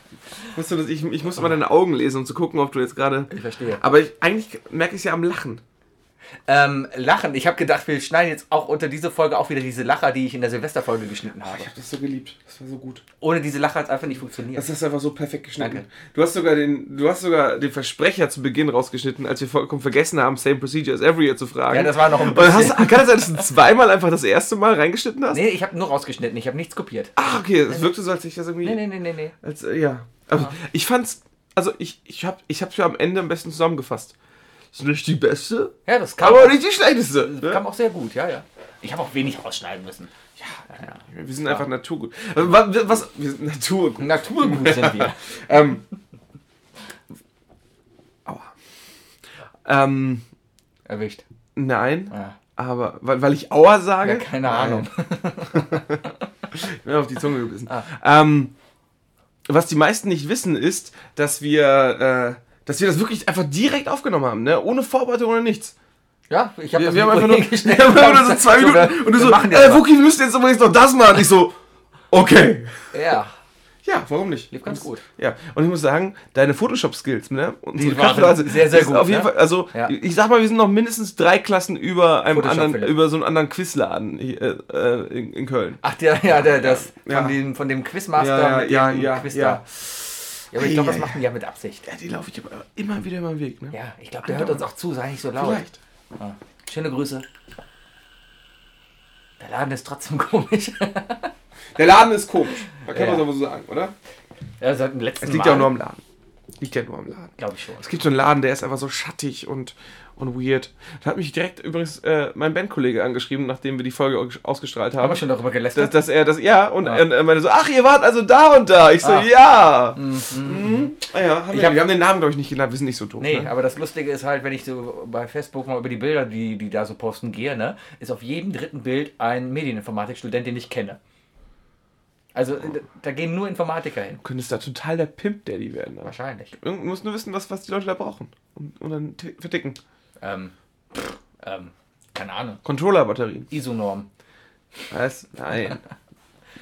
Du ich, ich muss mal deine Augen lesen, um zu gucken, ob du jetzt gerade. Ich verstehe. Aber ich, eigentlich merke ich es ja am Lachen. Ähm, Lachen. Ich habe gedacht, wir schneiden jetzt auch unter diese Folge auch wieder diese Lacher, die ich in der Silvesterfolge geschnitten habe. Ich habe das so geliebt. Das war so gut. Ohne diese Lacher hat es einfach nicht funktioniert. Das hast du einfach so perfekt geschnitten. Danke. Du hast sogar den, du hast sogar den Versprecher zu Beginn rausgeschnitten, als wir vollkommen vergessen haben, same procedure as every year zu fragen. Ja, das war noch ein Und bisschen. hast, kann es sein, dass du zweimal einfach das erste Mal reingeschnitten hast? Nee, ich habe nur rausgeschnitten, ich habe nichts kopiert. Ach, okay, es wirkte so, als ich das irgendwie. Nee, nee, nee, nee, nee. Als, äh, ja. Aber ich fand's. Also, ich, ich hab ich hab's ja am Ende am besten zusammengefasst. Ist nicht die beste, Ja, das kam, aber nicht die schlechteste. das Ne? kam auch sehr gut, ja, ja. Ich habe auch wenig rausschneiden müssen. Wir sind einfach Naturgut. Also, wa- Was? Wir sind Naturgut. Naturgut sind wir. <laughs> Ähm. Aua. Ähm, Erwischt. nein. Ja. Aber, weil, weil ich Aua sage? Ja, keine Nein. Ahnung. <laughs> Mir auf die Zunge gebissen. Ah. Ähm, was die meisten nicht wissen, ist, dass wir, äh, dass wir das wirklich einfach direkt aufgenommen haben, ne? Ohne Vorbereitung oder nichts. Ja, ich habe Wir, wir haben einfach nur, wir haben einfach nur so zwei Minuten wir- und du so, machen äh, Wookie, wir müssen jetzt übrigens noch das machen. Ich so, okay. Ja, Ja, warum nicht? lief ganz gut. Ja, und ich muss sagen, deine Photoshop-Skills, ne? Die waren Kaffeereise sehr, sehr gut, Auf jeden ne? Fall, also Ja. ich sag mal, wir sind noch mindestens drei Klassen über einem Photoshop, anderen, Philipp. über so einen anderen Quizladen hier, äh, äh, in, in Köln. Ach, der, ja, der, das, Ja. Von, dem, von dem Quizmaster Ja, mit ja, dem ja, Quiz ja. Ja, aber ich glaube, das machen die ja mit Absicht. Ja, die laufe ich aber immer wieder über den Weg, ne? Ja, ich glaube, der hört uns auch zu, sei nicht so laut. Vielleicht. Ja. Schöne Grüße. Der Laden ist trotzdem <laughs> komisch. Der Laden ist komisch. Da kann Ja. man es aber so sagen, oder? ja, seit dem letzten Es liegt Mal. ja auch nur am Laden. Liegt ja nur am Laden. Glaube ich schon. Es gibt so einen Laden, der ist einfach so schattig und, und weird. Da hat mich direkt übrigens äh, mein Bandkollege angeschrieben, nachdem wir die Folge aus- ausgestrahlt Haben haben. wir schon darüber Dass, gelästert? dass er das, ja, und, und er meinte so, ach, ihr wart also da und da. Ich so, Ah. ja. Mhm. Ah, ja haben Ich wir, hab- wir haben den Namen, glaube ich, nicht genannt, wir sind nicht so doof. Nee, ne? aber das Lustige ist halt, wenn ich so bei Facebook mal über die Bilder, die die da so posten, gehe, ne, ist auf jedem dritten Bild ein Medieninformatikstudent, den ich kenne. Also da gehen nur Informatiker hin. Du könntest da total der Pimp-Daddy werden. Ne? Wahrscheinlich. Du musst nur wissen, was, was die Leute da brauchen. Und, und dann verticken. Ähm, pff, ähm, keine Ahnung. Controller-Batterien. ISO-Norm. Was? Nein. <laughs>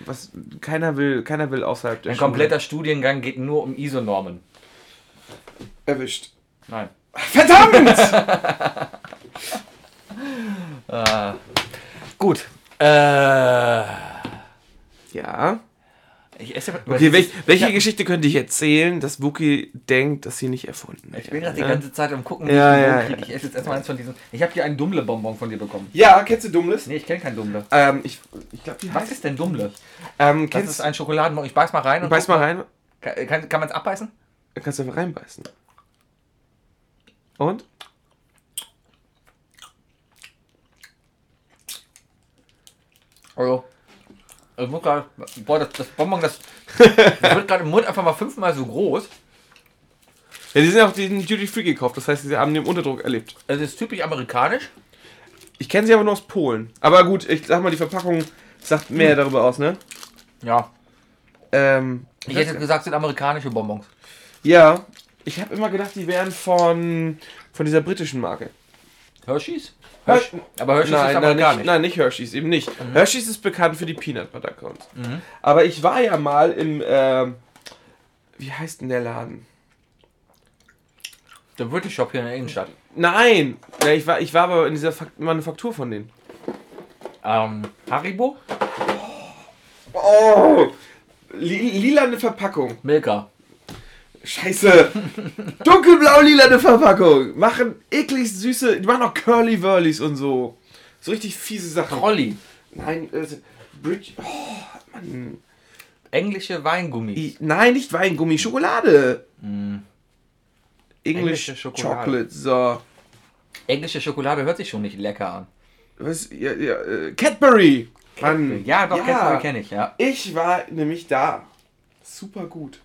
Was, keiner will, keiner will außerhalb der Ein kompletter Studiengang geht nur um ISO-Normen. Schule. Erwischt. Nein. Verdammt! Äh, <laughs> gut. Äh, ja. Ich esse. Okay, welch, welche ich, Geschichte könnte ich erzählen, dass Wookie denkt, dass sie nicht erfunden ich bin gerade die Ja. ganze Zeit am gucken, Ja, ja, krieg. Ich esse jetzt erstmal eins von diesen. Ich habe hier einen Dummle-Bonbon von dir bekommen. Ja, kennst du Dummles? Nee, ich kenne keinen Dummle. Ähm, ich ich glaube, die Was heißt. ist denn Dummle? Ähm, Das ist ein Schokoladenbonbon. Ich beiß mal rein und Beiß mal rein. Kann, kann, kann man es abbeißen? Kannst du einfach reinbeißen. Und? Also, ich muss grad, boah, das, das Bonbon, das, <laughs> das wird gerade im Mund einfach mal fünfmal so groß. Ja, die sind ja auch den Duty Free gekauft. Das heißt, sie haben den Unterdruck erlebt. Es ist typisch amerikanisch. Ich kenne sie aber nur aus Polen. Aber gut, ich sag mal, die Verpackung sagt mehr darüber aus, ne? Ja. Ähm, Ich hätte gesagt, es sind amerikanische Bonbons. ja, ich habe immer gedacht, die wären von, von dieser britischen Marke. Hershey's? Hersh- Aber Hershey's nein, ist nein, amerikanisch. nicht, nein, nicht Hershey's, eben nicht. Hershey's ist bekannt für die Peanut Butter Cones. Aber ich war ja mal im, ähm, wie heißt denn der Laden? Der British Shop hier in der Innenstadt. Nein, ja, ich war, ich war aber in dieser Fak Manufaktur von denen. Ähm, Haribo? Oh, li lilane Verpackung. Milka. Scheiße. <laughs> Dunkelblau-lilane Verpackung. Machen eklig süße, die machen auch Curly Wurlies und so. So richtig fiese Sachen. Trolli. Nein, äh, Bridge. Oh, Mann. Englische Weingummis. I, nein, nicht Weingummi, Schokolade. English Englische Schokolade. Chocolate, so. Englische Schokolade hört sich schon nicht lecker an. Was? Ja, ja, äh, Cadbury. Mann. Ja, doch, ja. Cadbury kenne ich, ja. Ich war nämlich da. Super gut.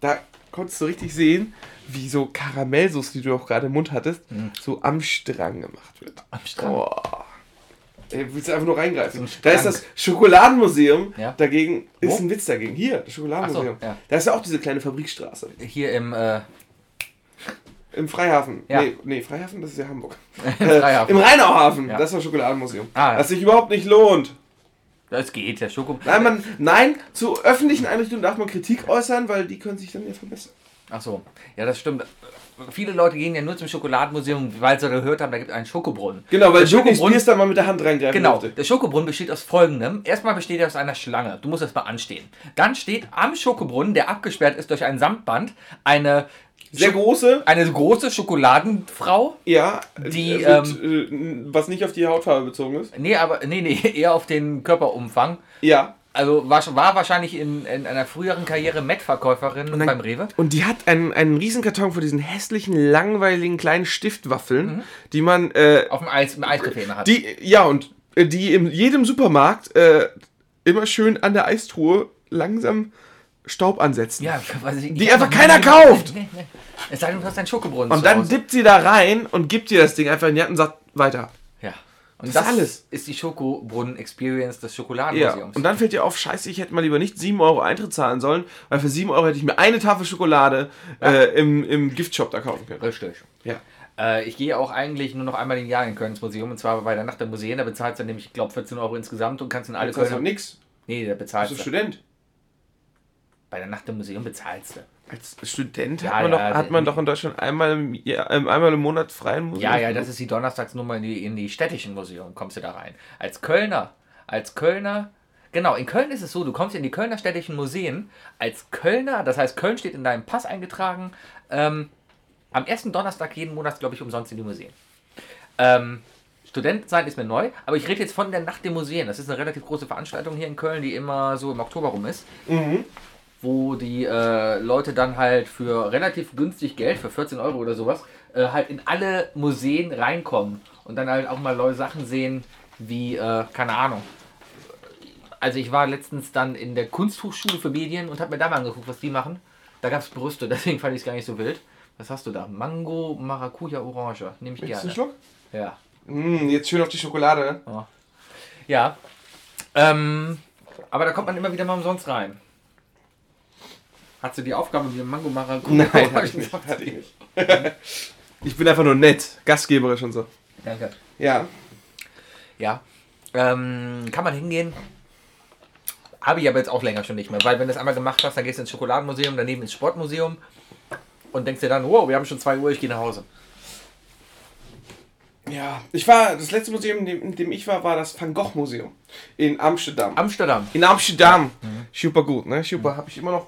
Da konntest du richtig sehen, wie so Karamellsoße, die du auch gerade im Mund hattest, so am Strang gemacht wird. Am Strang. Boah. Ey, willst du einfach nur reingreifen? So ein da ist das Schokoladenmuseum. Ja. Dagegen Wo? ist ein Witz dagegen. Hier, das Schokoladenmuseum. So, ja. Da ist ja auch diese kleine Fabrikstraße. Hier im, äh, Im Freihafen. Ja. Nee, nee, Freihafen, das ist ja Hamburg. im <laughs> Freihafen. Im Rheinauhafen. Ja. Das ist das Schokoladenmuseum. Ah, ja. Das sich überhaupt nicht lohnt. Das geht, der Schoko. Nein, man, nein, zu öffentlichen Einrichtungen darf man Kritik äußern, weil die können sich dann ja verbessern. Ach so, ja, das stimmt. Viele Leute gehen ja nur zum Schokoladenmuseum, weil sie gehört haben, da gibt es einen Schokobrunnen. Genau, weil Schokobrunnen- Spears da mal mit der Hand reingreifen Genau, durfte. der Schokobrunnen besteht aus folgendem. Erstmal besteht er aus einer Schlange. Du musst erstmal anstehen. Dann steht am Schokobrunnen, der abgesperrt ist durch ein Samtband, eine, Sehr große, eine große Schokoladenfrau. ja, Die, äh, mit, äh, was nicht auf die Hautfarbe bezogen ist. Nee, aber nee, nee, <laughs> eher auf den Körperumfang. Ja. Also war, war wahrscheinlich in, in einer früheren Karriere Met-Verkäuferin beim Rewe. Und die hat einen, einen riesen Karton von diesen hässlichen, langweiligen kleinen Stiftwaffeln, Mhm. die man, äh, Auf dem Eis, im Eiscafé immer hat. die, ja, und äh, die in jedem Supermarkt äh, immer schön an der Eistruhe langsam Staub ansetzen. Ja, <laughs> Die einfach keiner <laughs> kauft. Es sei denn, du hast einen Schokobrunnen. Und dann dippt sie da rein und gibt dir das Ding einfach in die Hand und sagt, weiter. Ja. Und Das das, ist alles. ist die Schokobrunnen-Experience des Ja, Schokoladenmuseums. und dann fällt dir auf, scheiße, ich hätte mal lieber nicht 7 Euro Eintritt zahlen sollen, weil für 7 Euro hätte ich mir eine Tafel Schokolade äh, im, im Giftshop da kaufen können. Richtig. Ja. Äh, ich gehe auch eigentlich nur noch einmal im Jahr in Köln ins Museum und zwar bei der Nacht der Museen. Da bezahlst du nämlich, ich glaube, 14 Euro insgesamt und kannst in alle Kölner. nix. Nee, da Bist bezahlst du du. Student? Bei der Nacht im Museum bezahlst du. Als Student Ja, hat, man ja, doch, hat man doch in Deutschland einmal im, Jahr- ähm, einmal im Monat freien Museum. Ja, ja, das ist die Donnerstagsnummer in die, in die städtischen Museum, kommst du da rein. Als Kölner, als Kölner, genau, in Köln ist es so, du kommst in die Kölner städtischen Museen als Kölner, das heißt, Köln steht in deinem Pass eingetragen, ähm, am ersten Donnerstag jeden Monat, glaube ich, umsonst in die Museen. Ähm, Student sein ist mir neu, aber ich rede jetzt von der Nacht der Museen. Das ist eine relativ große Veranstaltung hier in Köln, die immer so im Oktober rum ist. Wo die äh, Leute dann halt für relativ günstig Geld, für 14 Euro oder sowas, äh, halt in alle Museen reinkommen und dann halt auch mal neue Sachen sehen, wie, äh, keine Ahnung. Also ich war letztens dann in der Kunsthochschule für Medien und habe mir da mal angeguckt, was die machen. Da gab es Brüste, <laughs> deswegen fand ich es gar nicht so wild. Was hast du da? Mango, Maracuja, Orange. Nehme ich Willst du gerne. einen Schluck? Ja. Mm, jetzt schön auf die Schokolade. Ja. Ähm, aber da kommt man immer wieder mal umsonst rein. Hast du die Aufgabe mit dem Mango Maracuja? Nein, hatte ich nicht. Hatte ich nicht. <laughs> ich bin einfach nur nett, gastgeberisch und so. Danke. Ja. Ja. Ähm, kann man hingehen? Habe ich aber jetzt auch länger schon nicht mehr, weil wenn du es einmal gemacht hast, dann gehst du ins Schokoladenmuseum, daneben ins Sportmuseum und denkst dir dann, wow, wir haben schon 2 Uhr, ich gehe nach Hause. Ja. Ich war, das letzte Museum, in dem, in dem ich war, war das Van Gogh Museum. In Amsterdam. Amsterdam. in Amsterdam. Super gut, ne? Super, habe ich immer noch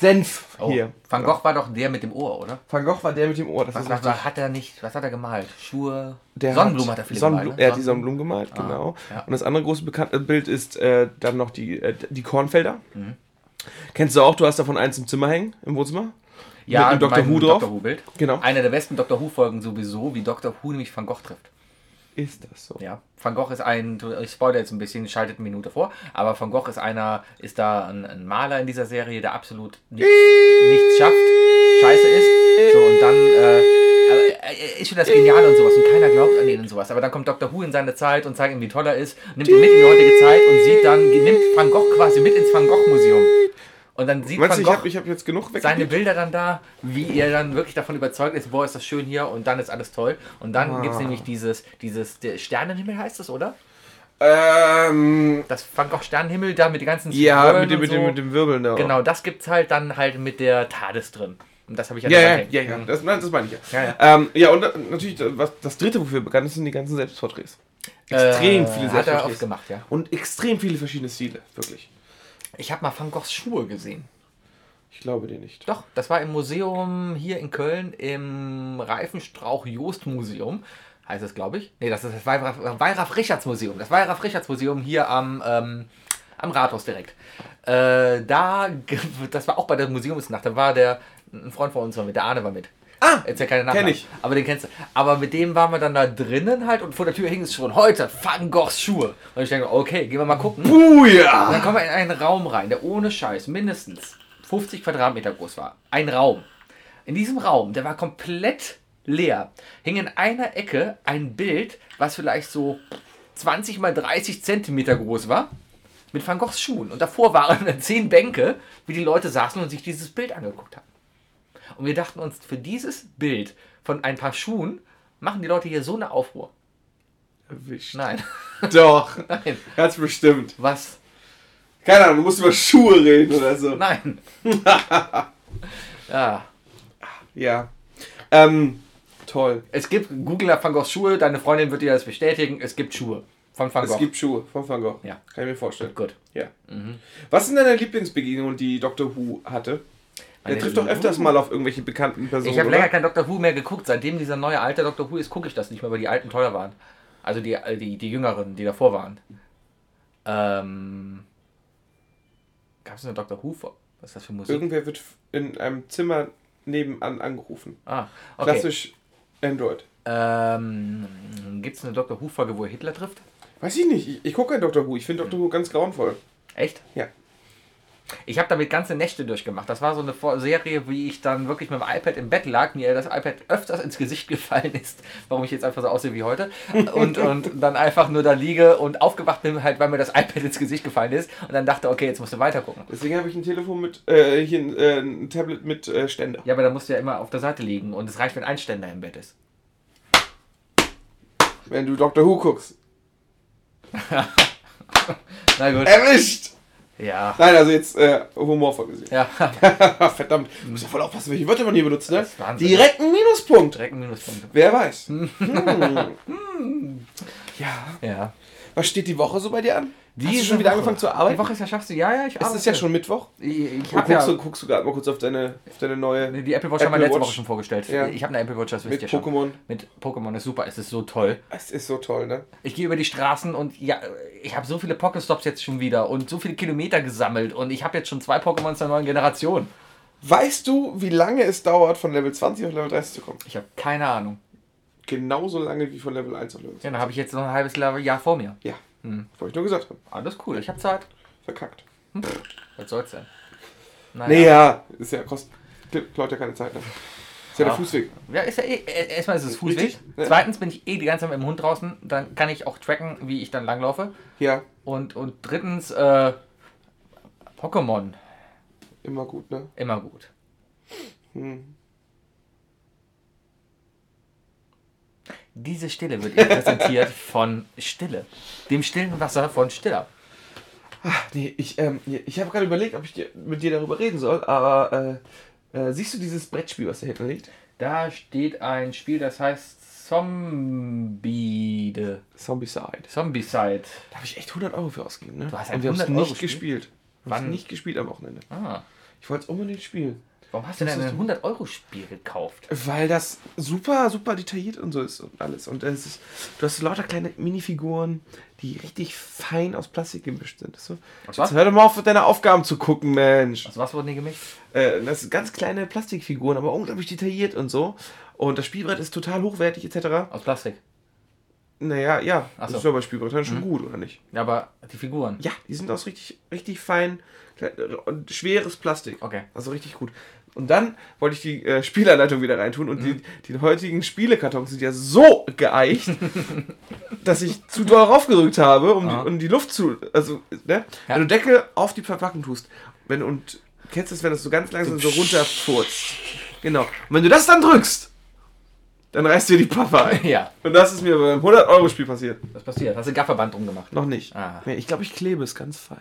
Senf Oh, hier. Van Gogh war doch der mit dem Ohr, oder? Van Gogh war der mit dem Ohr. Das Was, ist was, richtig. hat er nicht? Was hat er gemalt? Schuhe? Der Sonnenblumen hat, er viele Sonnenblu- gemalt. ne? Er hat die Sonnenblumen gemalt, genau. ja. Und das andere große bekannte Bild ist äh, dann noch die, äh, die Kornfelder. Mhm. Kennst du auch, du hast davon eins im Zimmer hängen, im Wohnzimmer? Ja, mit dem Dr. mein Who drauf. Dr. Who-Bild. Genau. Eine der besten Dr. Who-Folgen sowieso, wie Dr. Who nämlich Van Gogh trifft. Ist das so? Ja, Van Gogh ist ein, ich spoilere jetzt ein bisschen, schaltet eine Minute vor, aber Van Gogh ist einer, ist da ein, ein Maler in dieser Serie, der absolut nichts, nichts schafft, scheiße ist. So, und dann, äh, er ist schon das Geniale und sowas und keiner glaubt an ihn und sowas. Aber dann kommt Dr. Who in seine Zeit und zeigt ihm, wie toll er ist, nimmt ihn mit in die heutige Zeit und sieht dann, nimmt Van Gogh quasi mit ins Van Gogh Museum. Und dann sieht Meinst Van ich Gogh habe ich hab jetzt genug weg? seine Bilder dann da, wie er dann wirklich davon überzeugt ist, boah, ist das schön hier und dann ist alles toll. Und dann Ah. gibt es nämlich dieses, dieses der Sternenhimmel heißt es, oder? Ähm, Das Van Gogh Sternenhimmel da mit den ganzen ja, Wirbeln mit dem, mit, dem, so. mit dem Wirbeln da. Genau, das gibt's halt dann halt mit der TARDIS drin. Und das habe ich ja Ja, ja, ja, ja, das, nein, das meine ich ja. Ja, ja. Ähm, ja, und natürlich, was, das dritte, wofür bekannt ist, sind die ganzen Selbstporträts. Extrem Äh, viele Hat er Selbstporträts. oft gemacht, ja. Und extrem viele verschiedene Stile, wirklich. Ich habe mal Van Goghs Schuhe gesehen. Ich glaube dir nicht. Doch, das war im Museum hier in Köln, im Reifenstrauch-Jost-Museum. Heißt es, glaube ich. Nee, das ist das Wallraf- Wallraf-Richards-Museum. Das Wallraf-Richards-Museum hier am, ähm, am Rathaus direkt. Äh, da, das war auch bei der Museumsnacht. Da war der, ein Freund von uns war mit, der Arne war mit. Ah, Jetzt ja keine Nachnamen. kenn ich. Aber den kennst du. Aber mit dem waren wir dann da drinnen halt und vor der Tür hing es schon. Heute Van Goghs Schuhe. Und ich denke, okay, gehen wir mal gucken. Und Buja! dann kommen wir in einen Raum rein, der ohne Scheiß mindestens 50 Quadratmeter groß war. Ein Raum. In diesem Raum, der war komplett leer, hing in einer Ecke ein Bild, was vielleicht so 20 mal 30 Zentimeter groß war, mit Van Goghs Schuhen. Und davor waren dann <laughs> zehn Bänke, wie die Leute saßen und sich dieses Bild angeguckt haben. Und wir dachten uns, für dieses Bild von ein paar Schuhen machen die Leute hier so eine Aufruhr. Erwischt. Nein, <laughs> Doch, <laughs> nein. ganz bestimmt. Was? Keine Ahnung, du musst über Schuhe reden oder so. Nein. <laughs> ja. Ja. Ähm, toll. Es gibt, Google nach Van Goghs Schuhe, deine Freundin wird dir das bestätigen, es gibt Schuhe von Van Gogh. Es gibt Schuhe von Van Gogh. Ja. Kann ich mir vorstellen. Gut. Ja. Was sind deine Lieblingsbegegnungen, die Dr. Who hatte? Der trifft doch öfters mal auf irgendwelche bekannten Personen. Ich habe länger kein Doctor Who mehr geguckt. Seitdem dieser neue alte Doctor Who ist, gucke ich das nicht mehr, weil die alten teuer waren. Also die, äh, die, die jüngeren, die davor waren. Ähm, Gab es eine Doctor Who? Was ist das für Musik? Irgendwer wird in einem Zimmer nebenan angerufen. ah, okay. Klassisch Android. Ähm, Gibt es eine Doctor Who-Folge, wo er Hitler trifft? Weiß ich nicht. Ich, ich gucke kein Doctor Who. Ich finde Doctor Who ganz grauenvoll. Echt? Ja. Ich habe damit ganze Nächte durchgemacht. Das war so eine Vor- Serie, wie ich dann wirklich mit dem iPad im Bett lag, mir das iPad öfters ins Gesicht <laughs> gefallen ist, warum ich jetzt einfach so aussehe wie heute. Und, und dann einfach nur da liege und aufgewacht bin, halt, weil mir das iPad ins Gesicht gefallen ist. Und dann dachte, okay, jetzt musst du weiter gucken. Deswegen habe ich ein Telefon mit, äh, hier ein, äh, ein Tablet mit äh, Ständer. Ja, aber da musst du ja immer auf der Seite liegen und es reicht, wenn ein Ständer im Bett ist. Wenn du Doctor Who guckst. <laughs> Na gut. Erwischt! Ja. Nein, also jetzt äh, humorvoll gesehen. Ja. <laughs> Verdammt. Du musst ja voll aufpassen, welche Wörter man hier benutzt, ne? Direkt ein Minuspunkt. Direkt ein Minuspunkt. Wer weiß. <laughs> Hm. Ja. Ja. Was steht die Woche so bei dir an? Hast Diese du schon wieder Woche. angefangen zu Die arbeiten? Woche ist ja, schaffst du, ja, ja, ich Es ist ja schon Mittwoch. Ich, ich Guck, habe ja. guckst, du, guckst du gerade mal kurz auf deine, auf deine neue Die Apple Watch haben wir Apple letzte Watch. Woche schon vorgestellt. Ja. Ich habe eine Apple Watch, das wisst mit ihr schon. Pokémon. Mit Pokémon ist super, es ist so toll. Es ist so toll, ne? Ich gehe über die Straßen und ja, ich habe so viele Pokéstops jetzt schon wieder und so viele Kilometer gesammelt und ich habe jetzt schon zwei Pokémon zur neuen Generation. Weißt du, wie lange es dauert, von Level 20 auf Level 30 zu kommen? Ich habe keine Ahnung. Genauso lange wie von Level 1 auf Level 20. Ja, dann habe ich jetzt noch ein halbes Jahr vor mir. Ja. Hm. Wollte ich nur gesagt haben. Alles cool, ich habe Zeit. Verkackt. Was soll's denn? Naja. Nee, ja. Ist ja, kostet Leute ja keine Zeit. Ne? Ist ja Ja. der Fußweg. Ja, ist ja eh, äh, erstmal ist es Fußweg. Richtig. Zweitens bin ich eh die ganze Zeit mit dem Hund draußen. Dann kann ich auch tracken, wie ich dann langlaufe. Ja, Und, und drittens, äh, Pokémon. immer gut, ne? Immer gut. Hm. Diese Stille wird Ihnen präsentiert von Stille. Dem stillen Wasser von Stiller. Nee, ich, ähm, ich habe gerade überlegt, ob ich dir, mit dir darüber reden soll, aber äh, äh, siehst du dieses Brettspiel, was da hinten liegt? Da steht ein Spiel, das heißt Zombie. Zombicide. Zombicide. Da habe ich echt 100 Euro für ausgegeben, ne? Du hast ein Und wir haben es 100 Euro nicht Spiel? gespielt. Wir haben Wann? es nicht gespielt am Wochenende. Ah. Ich wollte es unbedingt spielen. Warum hast du denn ein du- 100-Euro-Spiel gekauft? Weil das super, super detailliert und so ist und alles. Und es ist, du hast so lauter kleine Minifiguren, die richtig fein aus Plastik gemischt sind. So. Jetzt hör doch mal auf, deine Aufgaben zu gucken, Mensch. Aus was wurden die gemischt? Äh, das sind ganz kleine Plastikfiguren, aber unglaublich detailliert und so. Und das Spielbrett ist total hochwertig etc. Aus Plastik. Naja, ja, Ach das so. ist ja bei Spielbrettern schon gut, oder nicht? Ja, aber die Figuren. Ja, die sind aus richtig, richtig fein und schweres Plastik. Okay. Also richtig gut. Und dann wollte ich die äh, Spielanleitung wieder reintun und die, die heutigen Spielekartons sind ja so geeicht, <laughs> dass ich zu doll raufgedrückt habe, um, Aha. die, um die Luft zu. Also, ne? Ja. Wenn du Deckel auf die Verpackung tust wenn, und kennst du es, wenn das so ganz langsam so runterfurzt. Genau. Und wenn du das dann drückst, dann reißt dir die Pappe ein. Ja, Und das ist mir beim 100-Euro-Spiel passiert. was passiert? Hast du ein Gafferband drum gemacht? Noch nicht. Ah. Nee, ich glaube, ich klebe es ganz fein.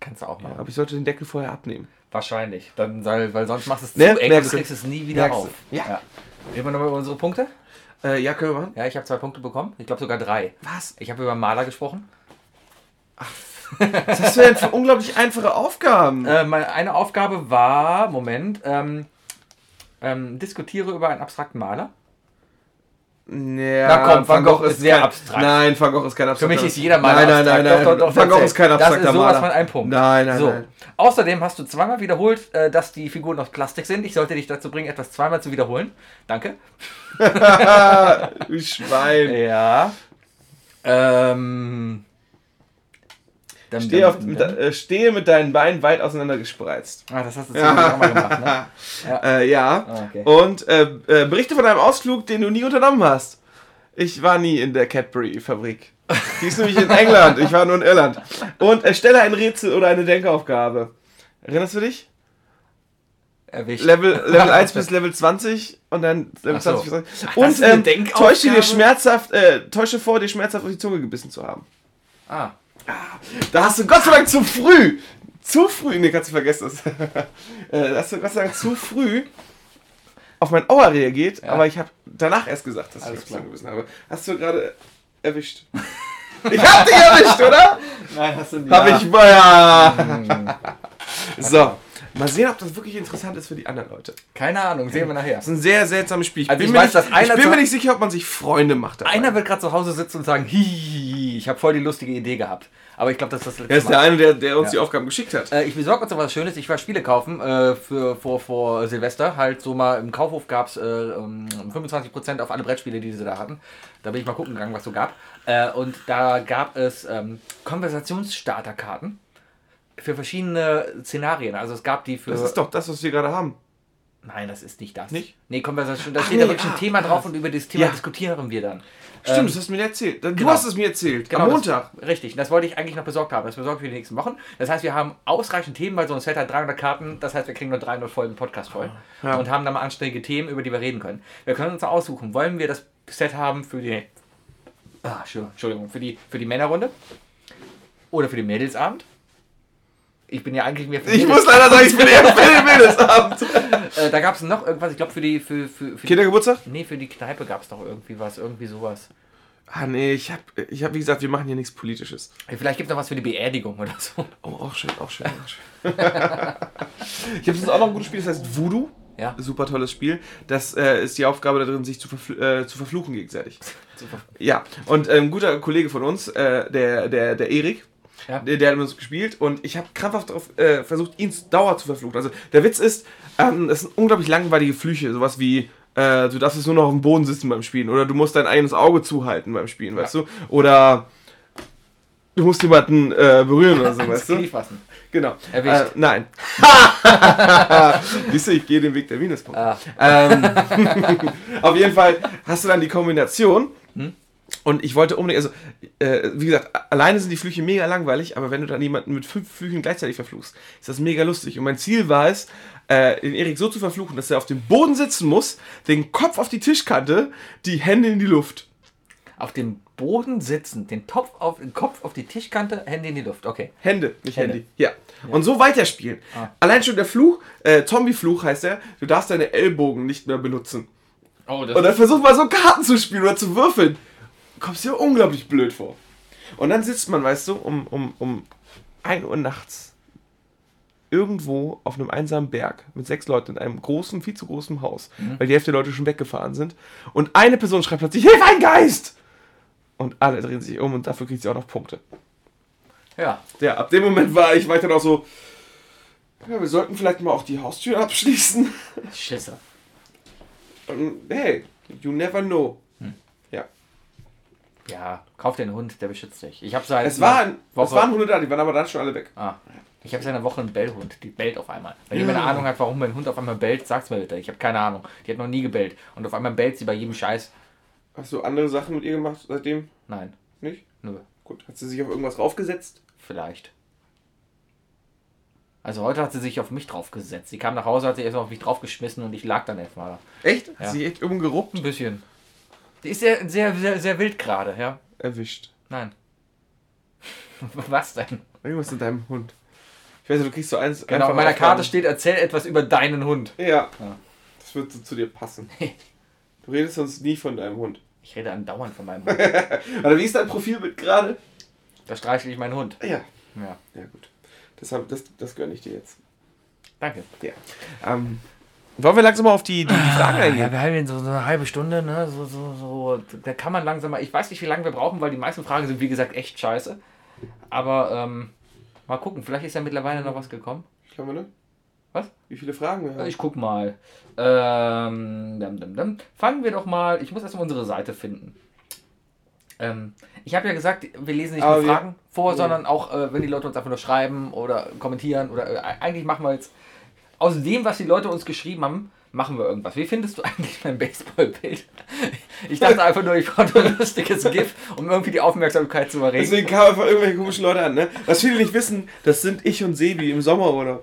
Kannst du auch machen. Aber ich sollte den Deckel vorher abnehmen. Wahrscheinlich. Dann, weil, weil sonst machst du es Ne, zu eng und merkst du du. kriegst es nie wieder Merkst du. auf. Ja. Reden wir nochmal über unsere Punkte? Äh, ja, können wir machen. Ja, ich habe zwei Punkte bekommen. Ich glaube sogar drei. Was? Ich habe über Maler gesprochen. Was hast du denn für unglaublich einfache Aufgaben? Äh, meine eine Aufgabe war, Moment, ähm, ähm, diskutiere über einen abstrakten Maler. Ja, Na komm, Van Gogh ist sehr abstrakt. Nein, Van Gogh ist kein Für abstrakter. mich ist jeder Maler Nein, nein, nein, abstrakt. nein. Doch, doch, doch, Van Gogh ist kein abstrakter Das ist sowas Maler. von ein Punkt. Nein, nein, so. nein. Außerdem hast du zweimal wiederholt, äh, dass die Figuren aus Plastik sind. Ich sollte dich dazu bringen, etwas zweimal zu wiederholen. Danke. <laughs> du Schwein. Ja. Ähm. Dann, Stehe, dann- auf, mit, äh, stehe mit deinen Beinen weit auseinander gespreizt. Ah, das hast du <laughs> ziemlich auch mal gemacht, ne? Äh, ja. Ah, okay. Und äh, äh, berichte von einem Ausflug, den du nie unternommen hast. Ich war nie in der Cadbury-Fabrik. Die ist nämlich in <laughs> England. Ich war nur in Irland. Und erstelle ein Rätsel oder eine Denkaufgabe. Erinnerst du dich? Erwischt. Level, <laughs> Level 1 bis Level 20 und dann Level so. 20 bis 20. Ach, das Und ähm, täusche dir schmerzhaft, äh, täusche vor, dir schmerzhaft auf die Zunge gebissen zu haben. Ah. <laughs> Da hast du Gott sei Dank zu früh, zu früh, nee, kannst du vergessen das. <laughs> äh, da hast du Gott sei Dank zu früh auf mein Aua reagiert, Ja. aber ich habe danach erst gesagt, dass Alles ich Zunge gebissen habe. Hast du gerade erwischt? <laughs> ich hab dich erwischt, oder? Nein, hast du nicht. Hab ich, ja. so, mal sehen, ob das wirklich interessant ist für die anderen Leute. Keine Ahnung, sehen wir nachher. Das ist ein sehr seltsames Spiel. Ich Also bin, ich mir, weiß, nicht, dass einer ich bin mir nicht sicher, ob man sich Freunde macht. dabei. Einer wird gerade zu Hause sitzen und sagen, hihihi. Ich habe voll die lustige Idee gehabt. Aber ich glaube, das ist das letzte Er ist der eine, der, der uns Ja. die Aufgaben geschickt hat. Äh, ich besorge uns noch was Schönes. Ich war Spiele kaufen äh, für, vor, vor Silvester. Halt so mal im Kaufhof gab es äh, ähm, 25% auf alle Brettspiele, die sie da hatten. Da bin ich mal gucken gegangen, was so gab. Äh, und da gab es ähm, Konversationsstarterkarten für verschiedene Szenarien. Also es gab die für. Das ist doch das, was wir gerade haben. Nein, das ist nicht das. Nicht? Nee, Konversation. Da Ach, steht nee, da wirklich ah, ein Thema ah, drauf und über das Thema ja. diskutieren wir dann. Stimmt, Ähm, das hast du mir erzählt. Du genau. hast es mir erzählt. Genau, am Montag. Das, richtig, das wollte ich eigentlich noch besorgt haben. Das besorgt für die nächsten Wochen. Das heißt, wir haben ausreichend Themen, weil so ein Set hat 300 Karten. Das heißt, wir kriegen nur 300 Folgen Podcast voll. Ja. Und haben dann mal anständige Themen, über die wir reden können. Wir können uns aussuchen, wollen wir das Set haben für die. Ah, Entschuldigung, für die, für die Männerrunde? Oder für den Mädelsabend? Ich bin ja eigentlich mehr für Ich muss leider sagen, ich bin eher für den <laughs> Mädelsabend. Äh, Da gab es noch irgendwas, ich glaube, für die. Für, für, für die, Kindergeburtstag? nee, für die Kneipe gab es noch irgendwie was, irgendwie sowas. Ah, nee, ich hab, ich hab, wie gesagt, wir machen hier nichts Politisches. Vielleicht gibt es noch was für die Beerdigung oder so. Oh, auch schön, auch schön, auch schön. ich habe jetzt auch noch ein gutes Spiel, das heißt Voodoo. Ja. Super tolles Spiel. Das äh, ist die Aufgabe da drin, sich zu, verfl äh, zu verfluchen gegenseitig. <laughs> Ja, und äh, ein guter Kollege von uns, äh, der, der, der Erik, Ja. der, der hat mit uns gespielt und ich habe krampfhaft darauf äh, versucht, ihn Dauer zu verfluchen. Also der Witz ist, ähm, es sind unglaublich langweilige Flüche, sowas wie äh, du darfst jetzt nur noch auf dem Boden sitzen beim Spielen oder du musst dein eigenes Auge zuhalten beim Spielen, weißt du? Oder du musst jemanden äh, berühren oder so, weißt du? Fassen. Genau. Äh, nein. <laughs> Siehst du, ich gehe den Weg der Minuspunkte. Ah. Ähm, <laughs> auf jeden Fall hast du dann die Kombination. Hm? Und ich wollte unbedingt, also, äh, wie gesagt, alleine sind die Flüche mega langweilig, aber wenn du dann jemanden mit fünf Flüchen gleichzeitig verfluchst, ist das mega lustig. Und mein Ziel war es, äh, den Erik so zu verfluchen, dass er auf dem Boden sitzen muss, den Kopf auf die Tischkante, die Hände in die Luft. Auf dem Boden sitzen, den, Topf auf, den Kopf auf die Tischkante, Hände in die Luft. Okay. Hände, nicht Hände. Handy. Ja. Und so weiterspielen. Ah. Allein schon der Fluch, äh, Zombie-Fluch heißt er, du darfst deine Ellbogen nicht mehr benutzen. Oh, das Und dann versuch mal so Karten zu spielen oder zu würfeln. Du kommst dir unglaublich blöd vor. Und dann sitzt man, weißt du, um, um, um 1 Uhr nachts irgendwo auf einem einsamen Berg mit sechs Leuten in einem großen, viel zu großen Haus, weil die Hälfte der Leute schon weggefahren sind. Und eine Person schreibt plötzlich, Hilfe, ein Geist! Und alle drehen sich um und dafür kriegt sie auch noch Punkte. ja. Ja, ab dem Moment war ich weiter noch so, ja, wir sollten vielleicht mal auch die Haustür abschließen. Schisser. Hey, you never know. Ja. Kauf den Hund, der beschützt dich. Ich habe seit Es waren, es Woche- waren Hunde da, die waren aber dann schon alle weg. Ah, ich habe seit einer Woche einen Bellhund. Die bellt auf einmal. Wenn jemand eine Ahnung hat, warum mein Hund auf einmal bellt, sag's mir bitte. Ich habe keine Ahnung. Die hat noch nie gebellt. Und auf einmal bellt sie bei jedem Scheiß. Hast du andere Sachen mit ihr gemacht seitdem? Nein, Nicht? nö. Gut. Hat sie sich auf irgendwas raufgesetzt? Vielleicht. Also heute hat sie sich auf mich draufgesetzt. Sie kam nach Hause, hat sich erst auf mich draufgeschmissen und ich lag dann erstmal da. Echt? Hat Ja. sie echt umgeruppt? Ein bisschen. Die ist sehr, sehr, sehr, sehr wild gerade, ja. Erwischt. Nein. <laughs> Was denn? Irgendwas in deinem Hund. Ich weiß nicht, du kriegst so eins. Genau, auf meiner Karte steht, erzähl etwas über deinen Hund. Ja. Ja. Das wird so zu dir passen. <laughs> Du redest sonst nie von deinem Hund. Ich rede andauernd von meinem <laughs> Hund. Oder wie ist dein Profilbild gerade? Da streichle ich meinen Hund. Ja. Ja, Ja, gut. Das, hab- das, das gönne ich dir jetzt. danke. Ja. Ähm, wollen wir langsam mal auf die, die, die Fragen Ja, eingehen? wir haben so, so eine halbe Stunde, ne? So, so, so. Da kann man langsam mal. Ich weiß nicht, wie lange wir brauchen, weil die meisten Fragen sind, wie gesagt, echt scheiße. Aber ähm, mal gucken, vielleicht ist ja mittlerweile noch was gekommen. Schauen wir, ne? Was? Wie viele Fragen wir haben? Ich guck mal. Ähm, dam, dam, dam. Fangen wir doch mal. Ich muss erstmal unsere Seite finden. Ähm, ich habe ja gesagt, wir lesen nicht Aber nur wir- Fragen vor, Ja. sondern auch, äh, wenn die Leute uns einfach nur schreiben oder kommentieren oder äh, eigentlich machen wir jetzt aus dem, was die Leute uns geschrieben haben, machen wir irgendwas. Wie findest du eigentlich mein Baseballbild? Ich dachte einfach nur, ich brauche ein lustiges GIF, um irgendwie die Aufmerksamkeit zu erregen. Deswegen kamen einfach irgendwelche komischen Leute an, ne? Was viele nicht wissen, das sind ich und Sebi im Sommer, oder?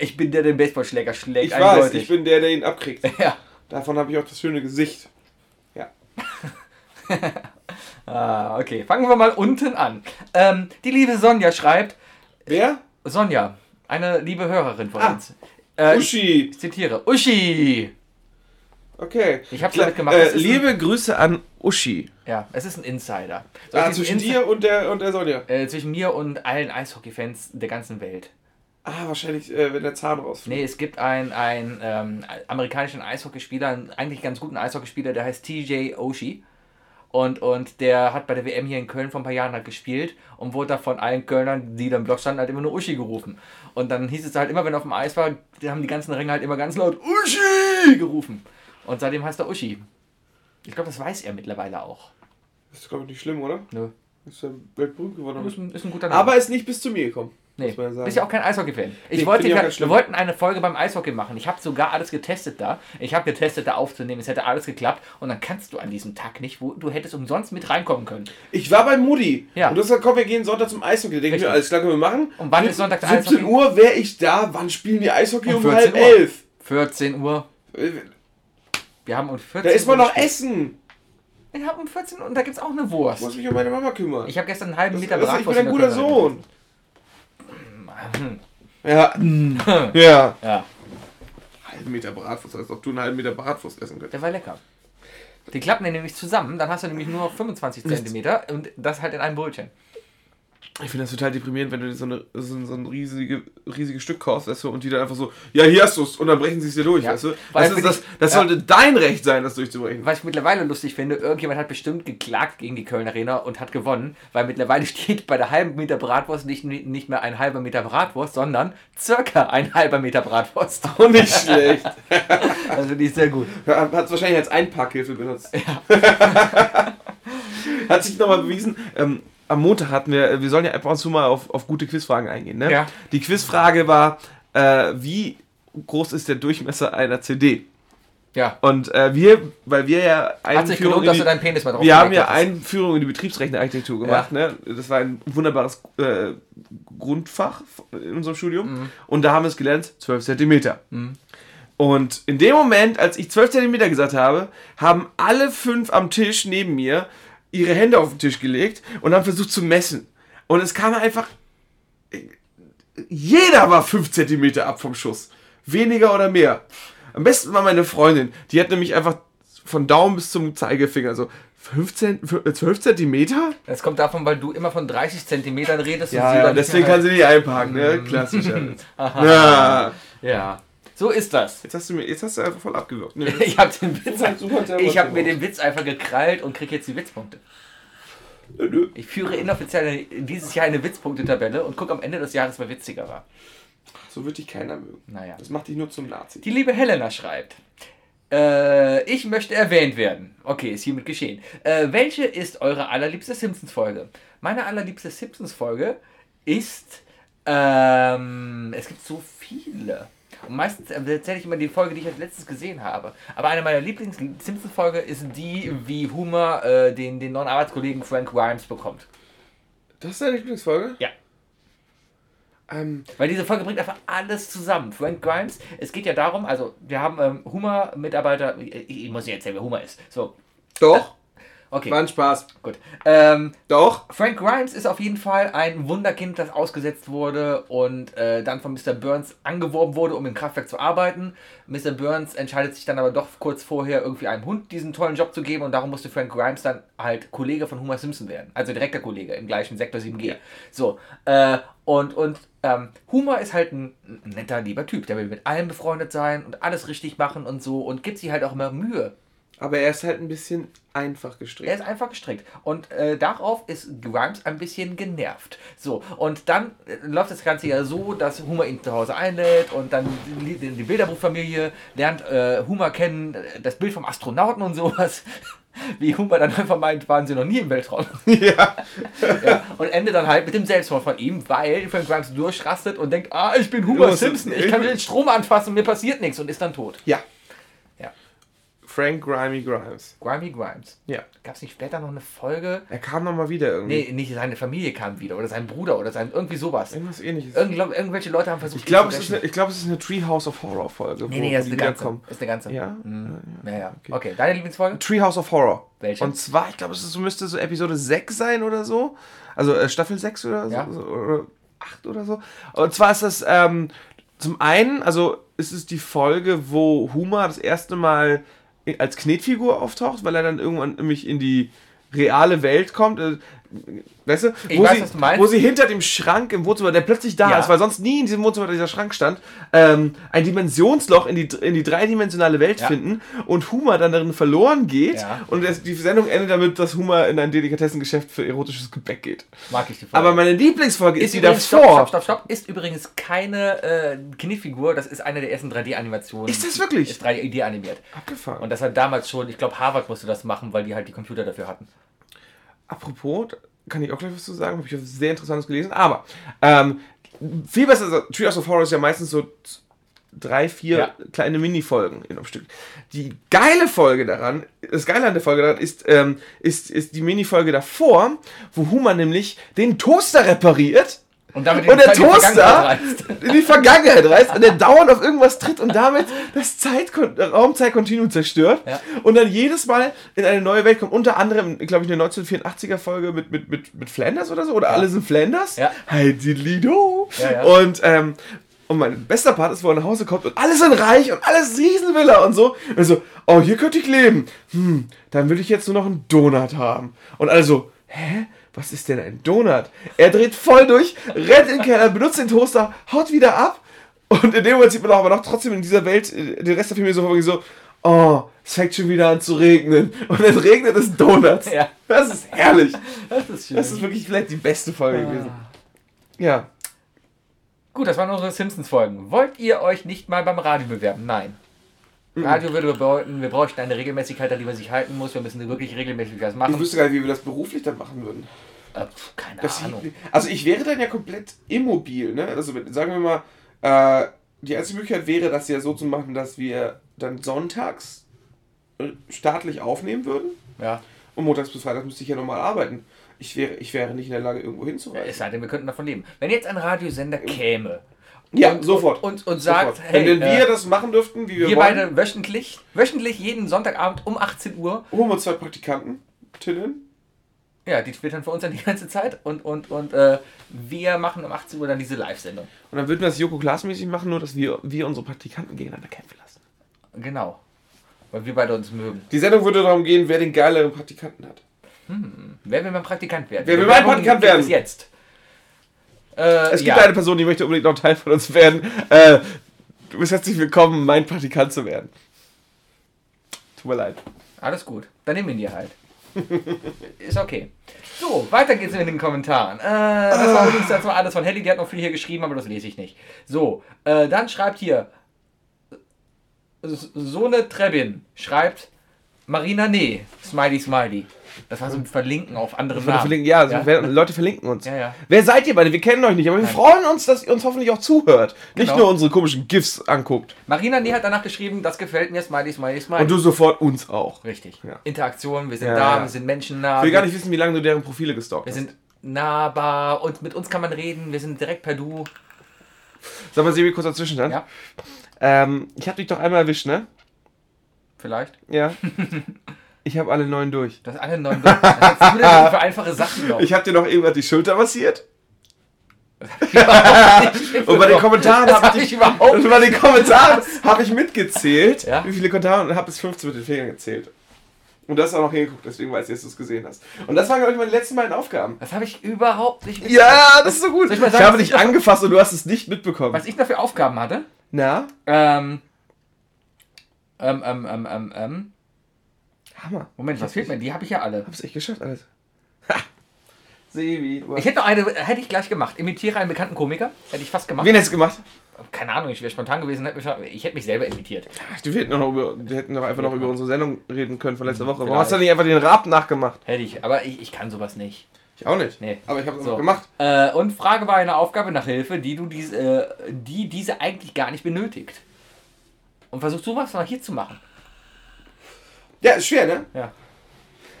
Ich bin der, der den Baseballschläger schlägt. Ich weiß, eindeutig. ich bin der, der ihn abkriegt. <laughs> Ja. Davon habe ich auch das schöne Gesicht. Ja. <laughs> Ah, okay. Fangen wir mal unten an. Ähm, die liebe Sonja schreibt, Wer? Sonja, eine liebe Hörerin von Ah, uns. Äh, ich, Uschi. ich zitiere, Uschi. Okay. Ich Kla- damit gemacht, Äh, liebe Grüße an Uschi. Ja, es ist ein Insider. Soll Ah, zwischen Insi- dir und der, und der Sonja. Äh, zwischen mir und allen Eishockey-Fans der ganzen Welt. Ah, wahrscheinlich, äh, wenn der Zahn rausfällt. Nee, es gibt einen, einen ähm, amerikanischen Eishockeyspieler, einen eigentlich ganz guten Eishockeyspieler, der heißt TJ Oshie. Und, und der hat bei der WM hier in Köln vor ein paar Jahren halt gespielt und wurde da von allen Kölnern, die da im Block standen, halt immer nur Uschi gerufen. Und dann hieß es halt immer, wenn er auf dem Eis war, die haben die ganzen Ringe halt immer ganz laut Uschi gerufen. Und seitdem heißt er Uschi. Ich glaube, das weiß er mittlerweile auch. Das ist, glaube ich, nicht schlimm, oder? Nö. Ist ja weltberühmt geworden. Ist ein, ist ein guter Name. Aber ist nicht bis zu mir gekommen. Nee, bist ja auch kein Eishockey-Fan. Ich Nee, wollte, ich ja- wir wollten eine Folge beim Eishockey machen. Ich habe sogar alles getestet da. Ich habe getestet, da aufzunehmen. Es hätte alles geklappt. Und dann kannst du an diesem Tag nicht, wo du hättest umsonst mit reinkommen können. Ich war bei Mutti. Ja. Und du hast gesagt, komm, wir gehen Sonntag zum Eishockey. Da denke ich mir, alles klar, können wir machen. Und wann ist Sonntag der 17 Eishockey? Uhr wäre ich da. Wann spielen die Eishockey? Um, 14 halb Uhr. elf. 14 Uhr. Äh, Wir haben um 14 Da ist man Uhr noch essen. Wir haben um 14 Uhr und da gibt es auch eine Ich Wurst. muss mich um meine Mama kümmern. Ich habe gestern einen halben Liter das, ich bin Bratwurst ein in guter Sohn. Ja. ja. Ja, Halben Meter Bratwurst, als ob du einen halben Meter Bratwurst essen könntest. der war lecker. Die klappen dann nämlich zusammen, dann hast du nämlich nur 25 Zentimeter und das halt in einem Brötchen. Ich finde das total deprimierend, wenn du dir so, eine, so, ein- so ein riesige, riesiges Stück kaufst, weißt du, und die dann einfach so, ja, hier hast du es, und dann brechen sie es dir durch, Ja. weißt du? Das, ist, das, ich- das ja. sollte dein Recht sein, das durchzubrechen. Was ich mittlerweile lustig finde, irgendjemand hat bestimmt geklagt gegen die Köln Arena und hat gewonnen, weil mittlerweile <laughs> steht bei der halben Meter Bratwurst nicht, nicht mehr ein halber Meter Bratwurst, sondern circa ein halber Meter Bratwurst. <laughs> Auch nicht schlecht. Also die ist sehr gut. Hat es wahrscheinlich als Einpackhilfe benutzt. <laughs> Hat sich nochmal bewiesen. Ähm, am Montag hatten wir, wir sollen ja ab und zu mal auf, auf gute Quizfragen eingehen. Ne? Ja. Die Quizfrage war, äh, wie groß ist der Durchmesser einer CD? Ja. Und äh, wir, weil wir ja Hat sich Einführung gelohnt, in dass die- du deinen Penis mal drauf wir haben ja. Einführung in die Betriebsrechnerarchitektur gemacht. Ne? Das war ein wunderbares äh, Grundfach in unserem Studium. Mhm. Und da haben wir es gelernt, 12 Zentimeter. Und in dem Moment, als ich 12 Zentimeter gesagt habe, haben alle fünf am Tisch neben mir ihre Hände auf den Tisch gelegt und haben versucht zu messen. Und es kam einfach. Jeder war 5 Zentimeter ab vom Schuss. Weniger oder mehr. Am besten war meine Freundin. Die hat nämlich einfach von Daumen bis zum Zeigefinger so 15, 12 Zentimeter? Das kommt davon, weil du immer von 30 Zentimetern redest. und Ja, ja deswegen kann sie nicht einparken, ne? Klassisch. <laughs> Aha. ja. Ja, so ist das. Jetzt hast du mir, jetzt hast du einfach voll abgewürgt. Ne? <laughs> Ich habe den Witz, Super, super, ich habe mir den Witz einfach gekrallt und kriege jetzt die Witzpunkte. Nö, nö. Ich führe inoffiziell dieses Jahr eine Witzpunktetabelle und gucke am Ende des Jahres, wer witziger war. So wird dich keiner mögen. Naja. Das macht dich nur zum Nazi. Die liebe Helena schreibt. Äh, ich möchte erwähnt werden. Okay, ist hiermit geschehen. Äh, welche ist eure allerliebste Simpsons-Folge? Meine allerliebste Simpsons-Folge ist. Ähm, es gibt so viele. Und meistens erzähle ich immer die Folge, die ich als letztes gesehen habe. Aber eine meiner Lieblings-Simpsons-Folge ist die, wie Homer äh, den, den neuen Arbeitskollegen Frank Grimes bekommt. Das ist deine Lieblingsfolge? Ja. Ähm, Weil diese Folge bringt einfach alles zusammen. Frank Grimes, es geht ja darum, also wir haben ähm, Hummer-Mitarbeiter, ich, ich muss nicht erzählen, wer Hummer ist. So, doch. Okay, War ein Spaß. gut. Ähm, Doch. Frank Grimes ist auf jeden Fall ein Wunderkind, das ausgesetzt wurde und äh, dann von Mr. Burns angeworben wurde, um im Kraftwerk zu arbeiten. Mr. Burns entscheidet sich dann aber doch kurz vorher, irgendwie einem Hund diesen tollen Job zu geben und darum musste Frank Grimes dann halt Kollege von Homer Simpson werden. Also direkter Kollege im gleichen Sektor 7G. So, äh, und, und ähm, Homer ist halt ein, ein netter, lieber Typ. Der will mit allen befreundet sein und alles richtig machen und so und gibt sich halt auch immer Mühe. Aber er ist halt ein bisschen einfach gestrickt. Er ist einfach gestrickt. Und äh, darauf ist Grimes ein bisschen genervt. So, und dann äh, läuft das Ganze ja so, dass Homer ihn zu Hause einlädt und dann die, die Bilderbuchfamilie lernt äh, Homer kennen, das Bild vom Astronauten und sowas. <laughs> Wie Homer dann einfach meint, waren sie noch nie im Weltraum. <laughs> ja. ja, und endet dann halt mit dem Selbstmord von ihm, weil Frank Grimes durchrastet und denkt, ah, ich bin Homer Los, Simpson, ich kann den Strom anfassen und mir passiert nichts und ist dann tot. Ja. Frank Grimy Grimes. Grimy Grimes. Ja. Gab es nicht später noch eine Folge? Er kam nochmal wieder irgendwie. Nee, nicht seine Familie kam wieder oder sein Bruder oder sein irgendwie sowas. Irgendwas ähnliches. Irgend, glaub, irgendwelche Leute haben versucht, ich glaube, es, zu ist eine- ich glaub, es ist eine Treehouse of Horror Folge. Nee, nee, das ist eine ganze. wiederkommen. Ist eine ganze. Ja? Mhm. Ja, ja. okay. Okay. deine Lieblingsfolge? Treehouse of Horror. Welche? Und zwar, ich glaube, es ist, müsste so Episode 6 sein oder so. Also äh, Staffel 6 oder so. Ja. so oder 8 oder so. Und zwar ist das ähm, zum einen, also ist es die Folge, wo Huma das erste Mal als Knetfigur auftaucht, weil er dann irgendwann nämlich in die reale Welt kommt. Weißt du, Ich wo, weiß, sie, was du meinst. wo sie hinter dem Schrank im Wohnzimmer, der plötzlich da Ja. ist, weil sonst nie in diesem Wohnzimmer dieser Schrank stand, ähm, ein Dimensionsloch in die, in die dreidimensionale Welt Ja. finden und Humor dann darin verloren geht Ja. und es, die Sendung endet damit, dass Humor in ein Delikatessengeschäft für erotisches Gebäck geht. Mag ich die Folge. Aber meine Lieblingsfolge ist, ist die davor. stopp, stopp, stopp, stopp, ist übrigens keine äh, Knifffigur, das ist eine der ersten 3D-Animationen. Ist das wirklich? Ist 3D animiert. Abgefahren. Und das hat damals schon, ich glaube, Harvard musste das machen, weil die halt die Computer dafür hatten. Apropos, kann ich auch gleich was zu sagen, habe ich was sehr Interessantes gelesen, aber ähm, viel besser, also, Treehouse of Horror ist ja meistens so drei, vier Ja. kleine Mini-Folgen in einem Stück. Die geile Folge daran, das Geile an der Folge daran ist, ähm, ist, ist die Mini-Folge davor, wo Huma nämlich den Toaster repariert Und damit und der in Toaster in die Vergangenheit reist und der dauernd auf irgendwas tritt und damit das Zeit Raumzeitkontinuum zerstört Ja. und dann jedes Mal in eine neue Welt kommt. Unter anderem, glaube ich, eine 1984er Folge mit, mit, mit, mit Flanders oder so oder alle sind Flanders. Ja. Heidi Lido. Ja, ja. Und, ähm, und mein bester Part ist, wo er nach Hause kommt und alle sind reich und alles Riesenvilla und so. Und so, oh, hier könnte ich leben. Hm, dann will ich jetzt nur noch einen Donut haben. Und alle so, hä? Was ist denn ein Donut? Er dreht voll durch, rennt in den Keller, benutzt den Toaster, haut wieder ab. Und in dem Moment sieht man auch aber noch trotzdem in dieser Welt äh, den Rest der Filme so, so, oh, es fängt schon wieder an zu regnen. Und dann regnet es Donuts. <laughs> Ja. Das ist herrlich. Das ist schön. Das ist wirklich vielleicht die beste Folge gewesen. Ja. Gut, das waren unsere Simpsons-Folgen. Wollt ihr euch nicht mal beim Radio bewerben? Nein. Mhm. Radio würde bedeuten, wir bräuchten eine Regelmäßigkeit, an die man sich halten muss. Wir müssen wirklich regelmäßig was Ich machen. wüsste gar nicht, wie wir das beruflich dann machen würden. Äh, keine Das Ahnung. also ich wäre dann ja komplett immobil, ne? Also sagen wir mal, äh, die einzige Möglichkeit wäre, das ja so zu machen, dass wir dann sonntags äh, staatlich aufnehmen würden Ja. und montags bis freitags müsste ich ja normal arbeiten. Ich wäre, ich wäre nicht in der Lage, irgendwo hinzureisen. Es sei denn, wir könnten davon leben. Wenn jetzt ein Radiosender käme Ja, und, sofort. und, und sagt, Sofort. hey, Wenn wir äh, das machen dürften, wie wir, wir wollen, beide wöchentlich, wöchentlich jeden Sonntagabend um 18 Uhr, holen wir uns zwei Praktikanten, Tinnen. ja, die twittern für uns dann die ganze Zeit und, und, und äh, wir machen um 18 Uhr dann diese Live-Sendung. Und dann würden wir das Joko Glas-mäßig machen, nur dass wir, wir unsere Praktikanten gegeneinander kämpfen lassen. Genau. Weil wir beide uns mögen. Die Sendung würde darum gehen, wer den geileren Praktikanten hat. Wer will mein Praktikant werden? Wer will mein Praktikant werden? es jetzt. Äh, Es gibt ja. eine Person, die möchte unbedingt noch Teil von uns werden. Äh, du bist herzlich willkommen, mein Praktikant zu werden. Tut mir leid. Alles gut. Dann nehmen wir ihn dir halt. <laughs> Ist okay. So, weiter geht's in den Kommentaren. Äh, das war übrigens das war alles von Helly, die hat noch viel hier geschrieben, aber das lese ich nicht. So, äh, dann schreibt hier S- Sone Trebin schreibt Marina Nee, Smiley Smiley. Das war so ein Verlinken auf andere Namen. verlinken, ja, Ja. wer- Leute verlinken uns. <laughs> Ja, ja. Wer seid ihr beide? Wir kennen euch nicht, aber wir Nein. freuen uns, dass ihr uns hoffentlich auch zuhört. Nicht Genau. nur unsere komischen GIFs anguckt. Marina Nee hat danach geschrieben, das gefällt mir, Smiley Smiley Smiley. Und du sofort uns auch. Richtig. Ja. Interaktion, wir sind da, wir sind menschennah. Ich will gar nicht wissen, wie lange du deren Profile gestalkt Wir hast. sind nahbar und mit uns kann man reden. Wir sind direkt per Du. Sag mal, Sebi, kurz dazwischen dann. Ja, Ähm, ich hab dich doch einmal erwischt, ne? vielleicht. Ja. <laughs> ich habe alle neun durch. Das alle neun. Was hast du denn für einfache Sachen noch? Ich habe dir noch irgendwann die Schulter massiert. <laughs> Und bei den Kommentaren habe hab ich, ich überhaupt und bei den Kommentaren habe ich mitgezählt, Ja? wie viele Kommentare und habe bis 15 mit den Fingern gezählt. Und das auch noch hingeguckt, deswegen weiß ich, dass du es gesehen hast. Und das waren, glaube ich, meine letzten beiden Aufgaben. Das habe ich überhaupt nicht Ja, das ist so gut. Soll ich Ich, sagen, habe was dich ich angefasst und du hast es nicht mitbekommen. Was ich noch für Aufgaben hatte. Na? Ähm. Ähm, ähm, ähm, ähm, ähm. Hammer. Moment, was fehlt mir? Die habe ich ja alle. Hab's echt geschafft, alles. Ha! Sebi, Ich hätte noch eine, hätte ich gleich gemacht. Imitiere einen bekannten Komiker. Hätte ich fast gemacht. Wen hättest du gemacht? Keine Ahnung, ich wäre spontan gewesen. hätte mich- Ich hätte mich selber imitiert. Ach, Wir hätten noch, über, wir hätten noch einfach noch über unsere Sendung reden können von letzter Woche. Warum hast du nicht einfach den Rap nachgemacht? Hätte ich. Aber ich, ich kann sowas nicht. Ich auch nicht. Nee. Aber ich habe es So. noch gemacht. Äh, und Frage war eine Aufgabe nach Hilfe, die du diese, äh, die diese eigentlich gar nicht benötigt. Und versuch sowas mal hier zu machen. Ja, ist schwer, ne? Ja.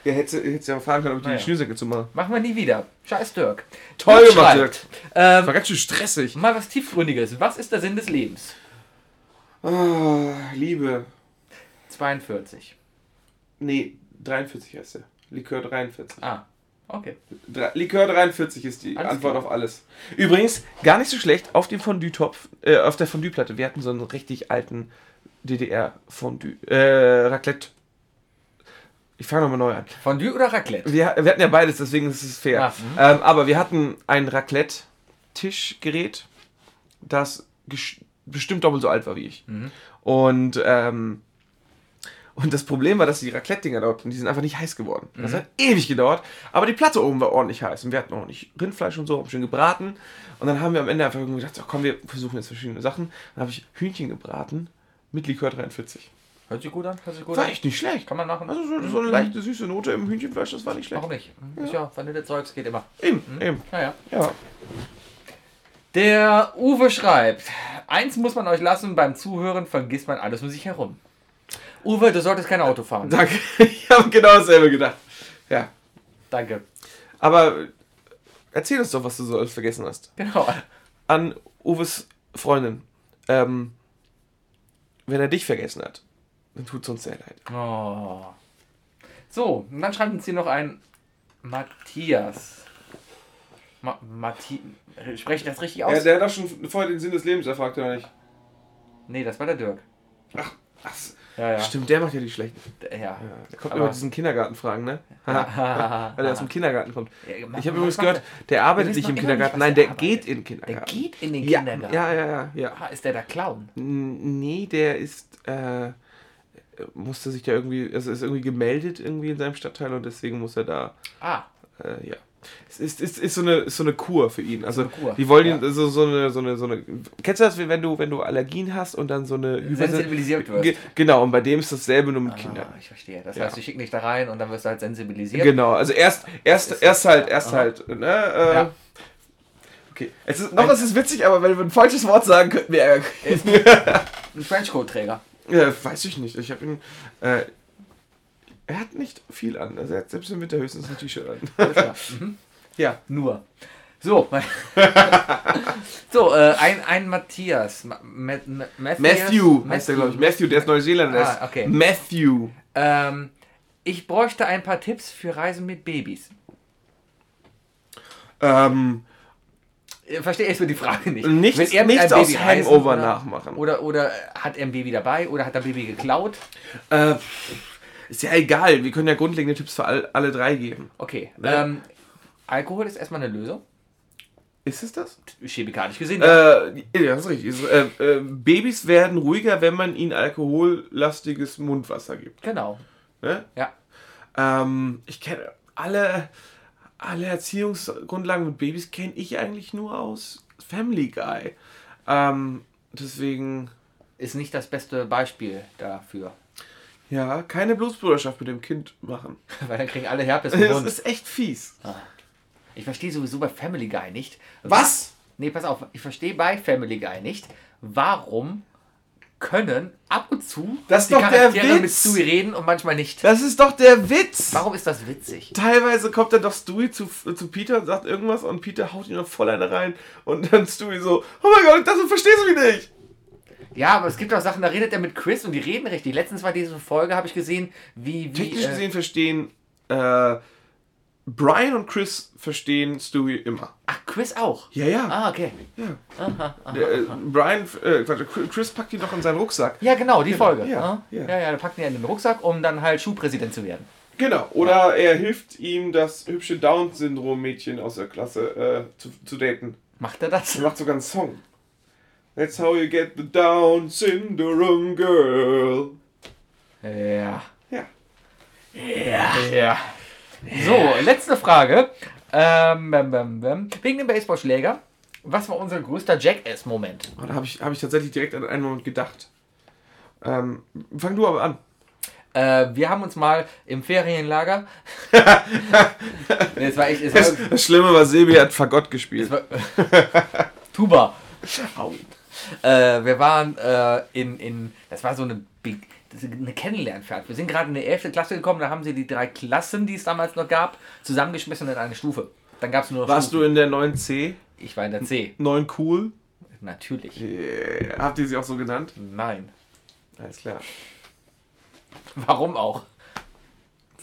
Ja, hättest du hättest ja fragen können, ob ich Naja. die Schnürsenkel zumache. Machen wir nie wieder. Scheiß Dirk. Toll Dirk gemacht, schreibt, Ähm, War ganz schön stressig. mal was Tiefgründiges. Was ist der Sinn des Lebens? Ah, Liebe. 42. Nee, 43 heißt er. Likör 43. Ah, okay. Dre Likör 43 ist die Alles Antwort klar. auf alles. Übrigens, gar nicht so schlecht, auf dem Fondue-Topf, äh, auf der Fondue-Platte, wir hatten so einen richtig alten DDR-Fondue, äh, Raclette. Ich fange nochmal neu an. Fondue oder Raclette? Wir, wir hatten ja beides, deswegen ist es fair. Ah, ähm, aber wir hatten ein Raclette-Tischgerät, das bestimmt doppelt so alt war wie ich. Mhm. Und, ähm, und das Problem war, dass die Raclette-Dinger dort, die sind einfach nicht heiß geworden. Das Mhm. hat ewig gedauert. Aber die Platte oben war ordentlich heiß. Und wir hatten auch nicht Rindfleisch und so, haben schön gebraten. Und dann haben wir am Ende einfach gedacht, so, komm, wir versuchen jetzt verschiedene Sachen. Dann habe ich Hühnchen gebraten mit Likör 43. Hört sich gut an? Hört sich gut War an? echt nicht schlecht. Kann man machen. Also so, so eine leichte süße Note im Hühnchenfleisch, das war nicht schlecht. Warum nicht? Ist ja Vanillezeugs geht immer. Eben, eben. Naja. Ja. Der Uwe schreibt, eins muss man euch lassen, beim Zuhören vergisst man alles um sich herum. Uwe, du solltest kein Auto fahren. Danke. <laughs> Ich habe genau dasselbe gedacht. Ja. Danke. Aber erzähl uns doch, was du so alles vergessen hast. Genau. An Uwes Freundin. Ähm, wenn er dich vergessen hat, dann tut es uns sehr leid. Oh. So, und dann schreibt uns hier noch ein Matthias. Ma Matti Spreche ich das richtig aus? Ja, der hat doch schon vorher den Sinn des Lebens erfragt, oder nicht? nee, das war der Dirk. Ach, ach Ja, ja. stimmt, der macht ja die schlechten. Ja. Ja, der kommt Aber- immer mit diesen Kindergartenfragen, ne? <laughs> <laughs> Weil er aus dem Kindergarten kommt. Ja, Ich habe übrigens gehört, der arbeitet nicht im Kindergarten. nicht, Nein, der der geht in den Der Kindergarten. geht in den ja, Kindergarten. Ja, ja, ja, ja. Ah, ist der der Clown? N- Nee, der ist, äh, musste sich da irgendwie, also ist irgendwie gemeldet irgendwie in seinem Stadtteil und deswegen muss er da, Ah, äh, ja. Es ist, ist, ist, so eine, ist so eine Kur für ihn. Also die wollen ihn ja. so, so, eine, so eine, so eine. Kennst du das, wenn du, wenn du Allergien hast und dann so eine sensibilisiert wirst. Ge genau, und bei dem ist dasselbe nur mit Ah, Kindern. ich verstehe. Das Ja. heißt, die schicken dich da rein und dann wirst du halt sensibilisiert. Genau, also erst, erst, ist- erst halt, erst Aha. halt, ne? Äh, Ja. Okay. Es ist, noch ist es witzig, aber wenn wir ein falsches Wort sagen, könnten wir Ärger kriegen. <laughs> Ein Trenchcoat-Träger. Ja, weiß ich nicht. Ich habe ihn. Äh, er hat nicht viel an. Also er hat selbst im Winter höchstens ein T-Shirt an. Mhm. ja. Nur. So. <laughs> so, äh, ein, ein Matthias. Ma Ma Ma Mathias? Matthew heißt er, glaube ich. Matthew, der ist Neuseeländer. Der Ah, okay. Matthew. Ähm, ich bräuchte ein paar Tipps für Reisen mit Babys. Ähm, Äh, Verstehe ich so die Frage nicht. nichts Will er nichts aus Hangover oder, nachmachen. Oder, oder hat er ein Baby dabei oder hat er ein Baby geklaut? Äh, ist ja egal. Wir können ja grundlegende Tipps für all, alle drei geben. Okay. Ne? Ähm, Alkohol ist erstmal eine Lösung. Ist es das? Chemikalisch gesehen. ja. Äh, ja, das ist richtig. Äh, äh, Babys werden ruhiger, wenn man ihnen alkohollastiges Mundwasser gibt. Genau. Ne? Ja. Ähm, ich kenne alle, alle Erziehungsgrundlagen mit Babys kenne ich eigentlich nur aus Family Guy. Ähm, deswegen, Ist nicht das beste Beispiel dafür. ja, keine Blutsbruderschaft mit dem Kind machen. <laughs> Weil dann kriegen alle Herpes im Das Mund. ist echt fies. Ich verstehe sowieso bei Family Guy nicht. Was? Nee, pass auf. Ich verstehe bei Family Guy nicht, warum können ab und zu Das ist die doch der Charaktere mit. Stewie reden und manchmal nicht. Das ist doch der Witz. Warum ist das witzig? Teilweise kommt dann doch Stewie zu, zu Peter und sagt irgendwas und Peter haut ihn noch voll eine rein und dann Stewie so, oh mein Gott, das verstehst du mich nicht. Ja, aber es gibt auch Sachen, da redet er mit Chris und die reden richtig. Letztens war diese Folge, habe ich gesehen, wie. wie Technisch äh, gesehen verstehen äh, Brian und Chris verstehen Stewie immer. ach, Chris auch. Ja, ja. Ah, okay. ja. Aha, aha. Der, äh, Brian, äh, Chris packt ihn doch in seinen Rucksack. Ja, genau, die Folge. ja, Ah, ja. ja, ja, da packen die in den Rucksack, um dann halt Schulpräsident zu werden. Genau. Oder er hilft ihm, das hübsche Down-Syndrom-Mädchen aus der Klasse äh, zu, zu daten. Macht er das? Er macht sogar einen Song. That's how you get the Down Syndrome Girl. Ja. Ja. Ja. Ja. So, letzte Frage. Ähm, ähm, ähm, ähm, wegen dem Baseballschläger. Was war unser größter Jackass-Moment? Oh, da habe ich, hab ich tatsächlich direkt an einen Moment gedacht. Ähm, fang du aber an. Äh, wir haben uns mal im Ferienlager. <laughs> nee, es war echt. Das, war, das Schlimme war, Sebi hat Fagott gespielt. es war <laughs> Tuba. Äh, wir waren äh, in, in. Das war so eine Big. das Eine Kennenlernfahrt. Wir sind gerade in die 11. Klasse gekommen, da haben sie die drei Klassen, die es damals noch gab, zusammengeschmissen in eine Stufe. Dann gab es nur noch Warst du Stufen. in der 9C? Ich war in der C. 9 cool? Natürlich. Yeah. Habt ihr sie auch so genannt? Nein. Alles klar. Warum auch?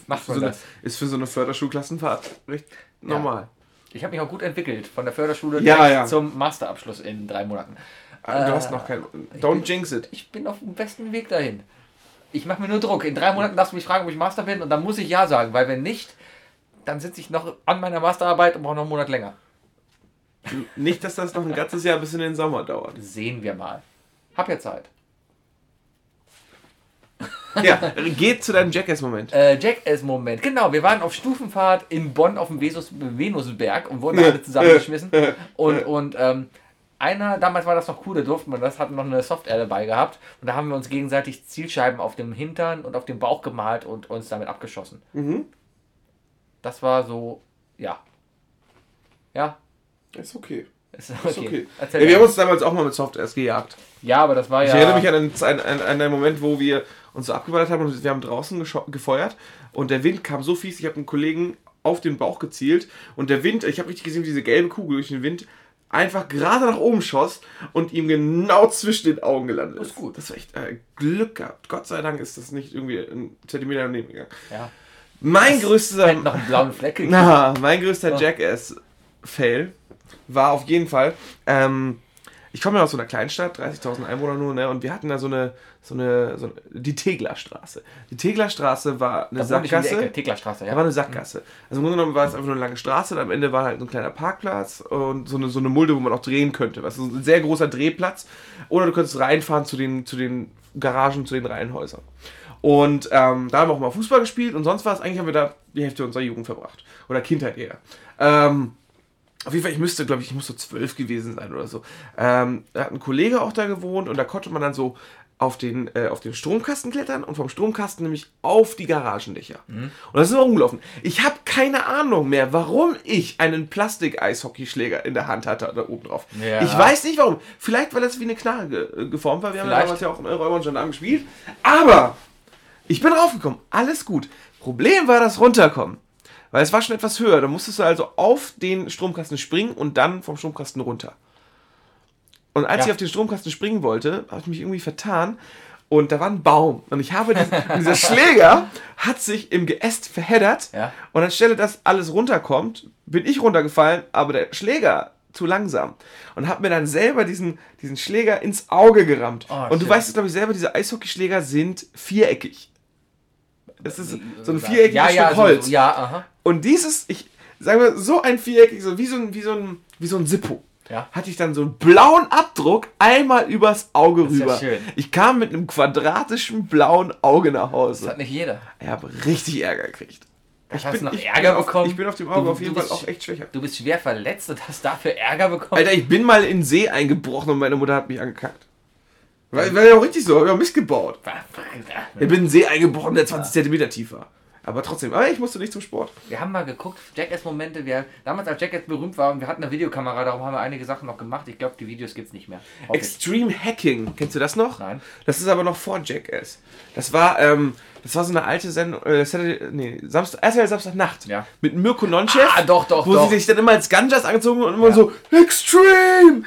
Macht man so eine, das? ist für so eine Förderschulklassenfahrt recht normal. Ich habe mich auch gut entwickelt. Von der Förderschule Ja, ja. zum Masterabschluss in drei Monaten. Du Äh, hast noch kein. Don't jinx it. Ich bin auf dem besten Weg dahin. Ich mache mir nur Druck. In drei Monaten darfst du mich fragen, ob ich Master bin und dann muss ich ja sagen, weil wenn nicht, dann sitze ich noch an meiner Masterarbeit und brauche noch einen Monat länger. Nicht, dass das noch ein ganzes Jahr bis in den Sommer dauert. Sehen wir mal. Hab ja Zeit. Ja, geht zu deinem Jackass-Moment. Äh, Jackass-Moment. Genau, wir waren auf Stufenfahrt in Bonn auf dem Venusberg und wurden alle zusammengeschmissen. Und, und ähm, einer, damals war das noch cool, da durfte man das, hatten noch eine Software dabei gehabt. Und da haben wir uns gegenseitig Zielscheiben auf dem Hintern und auf dem Bauch gemalt und uns damit abgeschossen. Mhm. Das war so, ja. Ja, Ist okay. ist okay. Ist okay. Ja, wir haben uns damals auch mal mit Soft erst gejagt. ja, aber das war Ich ja. erinnere mich an einen, an, an, einen Moment, wo wir uns so abgeballert haben und wir haben draußen gefeuert und der Wind kam so fies, ich habe einen Kollegen auf den Bauch gezielt und der Wind, ich habe richtig gesehen, wie diese gelbe Kugel durch den Wind einfach gerade nach oben schoss und ihm genau zwischen den Augen gelandet Das ist. ist gut. Das war echt äh, Glück gehabt. Gott sei Dank ist das nicht irgendwie einen Zentimeter daneben gegangen. ja. Mein größter... Hätte noch einen blauen Fleck gekriegt. Na, mein größter Ja. Jackass-Fail war auf jeden Fall, ähm, ich komme ja aus so einer Kleinstadt, 30.000 Einwohner nur, ne, und wir hatten da so eine, so eine, so eine die Teglerstraße. Die Teglerstraße war eine Da Sackgasse. Ecke, Teglerstraße, Da ja. war eine Sackgasse. Also im Grunde genommen war es einfach nur eine lange Straße und am Ende war halt so ein kleiner Parkplatz und so eine, so eine Mulde, wo man auch drehen könnte. Was ist ein sehr großer Drehplatz. Oder du könntest reinfahren zu den, zu den Garagen, zu den Reihenhäusern. Und ähm, da haben wir auch mal Fußball gespielt und sonst was. Eigentlich haben wir da die Hälfte unserer Jugend verbracht. Oder Kindheit eher. Ähm, auf jeden Fall, ich müsste, glaube ich, ich muss so zwölf gewesen sein oder so. Ähm, da hat ein Kollege auch da gewohnt und da konnte man dann so auf den, äh, auf den Stromkasten klettern und vom Stromkasten nämlich auf die Garagendächer. Und das ist immer rumgelaufen. Ich habe keine Ahnung mehr, warum ich einen Plastik-Eishockeyschläger in der Hand hatte da oben drauf. Ja. Ich weiß nicht warum. Vielleicht, weil das wie eine Knarre ge geformt war. Wir haben ja Vielleicht. damals ja auch in Räuber und Gendarmen gespielt. Aber ich bin raufgekommen. Alles gut. Problem war das Runterkommen. Weil es war schon etwas höher. Da musstest du also auf den Stromkasten springen und dann vom Stromkasten runter. Und als Ja. ich auf den Stromkasten springen wollte, habe ich mich irgendwie vertan. Und da war ein Baum. Und ich habe diesen, <laughs> dieser Schläger hat sich im Geäst verheddert. Ja. Und anstelle, dass alles runterkommt, bin ich runtergefallen, aber der Schläger zu langsam. Und habe mir dann selber diesen, diesen Schläger ins Auge gerammt. Oh, und du weißt es, glaube ich, selber, diese Eishockeyschläger sind viereckig. Das ist so ein viereckiges ja, ja, Stück Holz. So, ja, aha. Und dieses, ich sagen wir, so ein viereckig, so wie so ein, wie so ein, wie so ein Sippo. Ja. Hatte ich dann so einen blauen Abdruck einmal übers Auge ja rüber. schön. Ich kam mit einem quadratischen blauen Auge nach Das Hause. hat nicht jeder. Ich habe richtig Ärger gekriegt. Ich hast du noch ich Ärger bin auf, bekommen? Ich bin auf dem Auge Du- auf jeden Fall auch echt schwächer. Du bist schwer verletzt und hast dafür Ärger bekommen. Alter, ich bin mal in den See eingebrochen und meine Mutter hat mich angekackt. Weil, weil ja auch richtig so, hab ich auch Mist gebaut. Ich bin in den See eingebrochen, der 20 Zentimeter tief war. Aber trotzdem, aber ich musste nicht zum Sport. Wir haben mal geguckt, Jackass-Momente. Wir, damals, als Jackass berühmt war und wir hatten eine Videokamera, darum haben wir einige Sachen noch gemacht. Ich glaube, die Videos gibt es nicht mehr. Hoffe ich. Extreme Hacking, kennst du das noch? Nein. Das ist aber noch vor Jackass. Das war, ähm, das war so eine alte Sendung, äh, Saturday, nee, Samstag, RTL Samstagnacht. Ja. Mit Mirko Nonchef. Ah, doch, doch, Wo doch. sie sich dann immer als Ganjas angezogen und immer Ja. so, Extreme!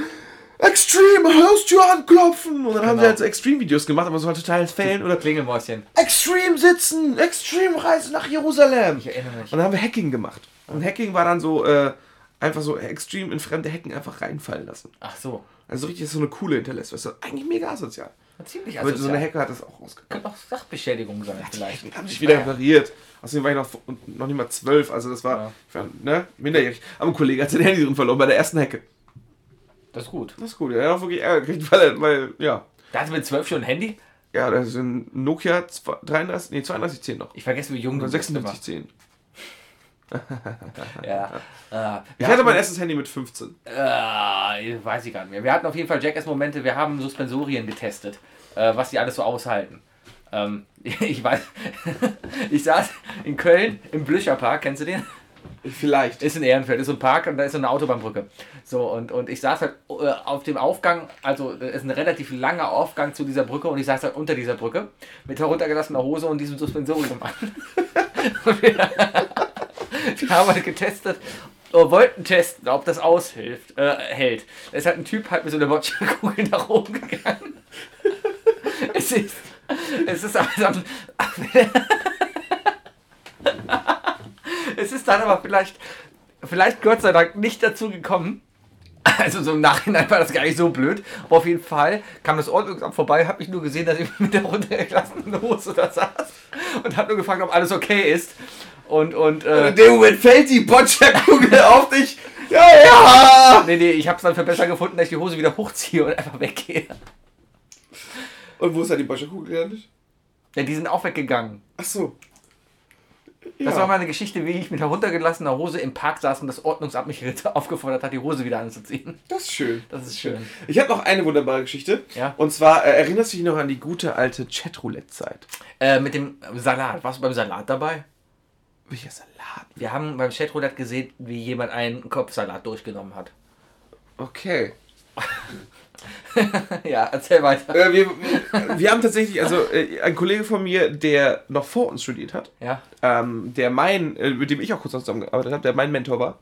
Extreme, Haustür anklopfen! Und dann haben Genau. sie halt so Extreme-Videos gemacht, aber so halt total Fällen oder Klingelmäuschen. Extreme sitzen! Extreme Reise nach Jerusalem! Ich erinnere mich. Und dann haben wir Hacking gemacht. Und Hacking war dann so, äh, einfach so extrem in fremde Hecken einfach reinfallen lassen. Ach so. Also richtig, so eine coole hinterlässt. Weißt du, eigentlich mega asozial. Ziemlich Aber so eine asozial. Hacker hat das auch rausgekommen. Könnte auch Sachbeschädigung sein, vielleicht. Die haben sich wieder repariert. Außerdem war ich noch, noch nicht mal zwölf, also das war, Ja. war ne, minderjährig. Aber ein Kollege hat sein Handy drin verloren bei der ersten Hacke. Das ist gut. Das ist gut, er hat auch wirklich Ärger gekriegt, weil, er, weil ja, Da hast du mit 12 schon ein Handy? ja, das ist ein Nokia 2 33, nee, 3210 noch. Ich vergesse, wie jung du bist immer. 5610. Ja. Äh, <laughs> Ich hatte mein erstes Handy mit 15. Äh, weiß ich gar nicht mehr. Wir hatten auf jeden Fall Jackass-Momente, wir haben Suspensorien getestet, äh, was die alles so aushalten. Ähm, <laughs> ich weiß, <laughs> ich saß in Köln im Blücherpark, kennst du den? Vielleicht. Ist in Ehrenfeld, ist so ein Park und da ist so eine Autobahnbrücke. So, und, und ich saß halt äh, auf dem Aufgang, also es ist ein relativ langer Aufgang zu dieser Brücke und ich saß halt unter dieser Brücke mit heruntergelassener Hose und diesem Suspensorium an. <laughs> <laughs> Wir, haben halt getestet, äh, wollten testen, ob das aushilft, äh, hält. Da ist halt ein Typ halt mit so einer Boccia-Kugel nach oben gegangen. <laughs> Es ist, es ist also, es ist dann aber vielleicht, vielleicht Gott sei Dank nicht dazu gekommen, Also so im Nachhinein war das gar nicht so blöd. Aber auf jeden Fall kam das Ordnungsamt vorbei, habe ich nur gesehen, dass ich mit der runtergelassenen Hose da saß und habe nur gefragt, ob alles okay ist. Und, und, äh, In dem Moment fällt die Boccia-Kugel <laughs> auf dich. Ja, ja! nee, nee, ich habe es dann für besser gefunden, dass ich die Hose wieder hochziehe und einfach weggehe. Und wo ist da die Boccia-Kugel gelandet? Ja, die sind auch weggegangen. Ach so. Das war mal eine Geschichte, wie ich mit heruntergelassener Hose im Park saß und das Ordnungsamt mich <laughs> aufgefordert hat, die Hose wieder anzuziehen. Das ist schön. Das ist schön. Ich habe noch eine wunderbare Geschichte. Ja. Und zwar äh, erinnerst du dich noch an die gute alte Chatroulette-Zeit? Äh, mit dem Salat. Warst du beim Salat dabei? Welcher Salat? Wir haben beim Chatroulette gesehen, wie jemand einen Kopfsalat durchgenommen hat. Okay. <laughs> <laughs> ja, erzähl weiter. Äh, wir, wir, haben tatsächlich, also äh, ein Kollege von mir, der noch vor uns studiert hat, Ja. ähm, der mein, äh, mit dem ich auch kurz zusammengearbeitet habe, der mein Mentor war.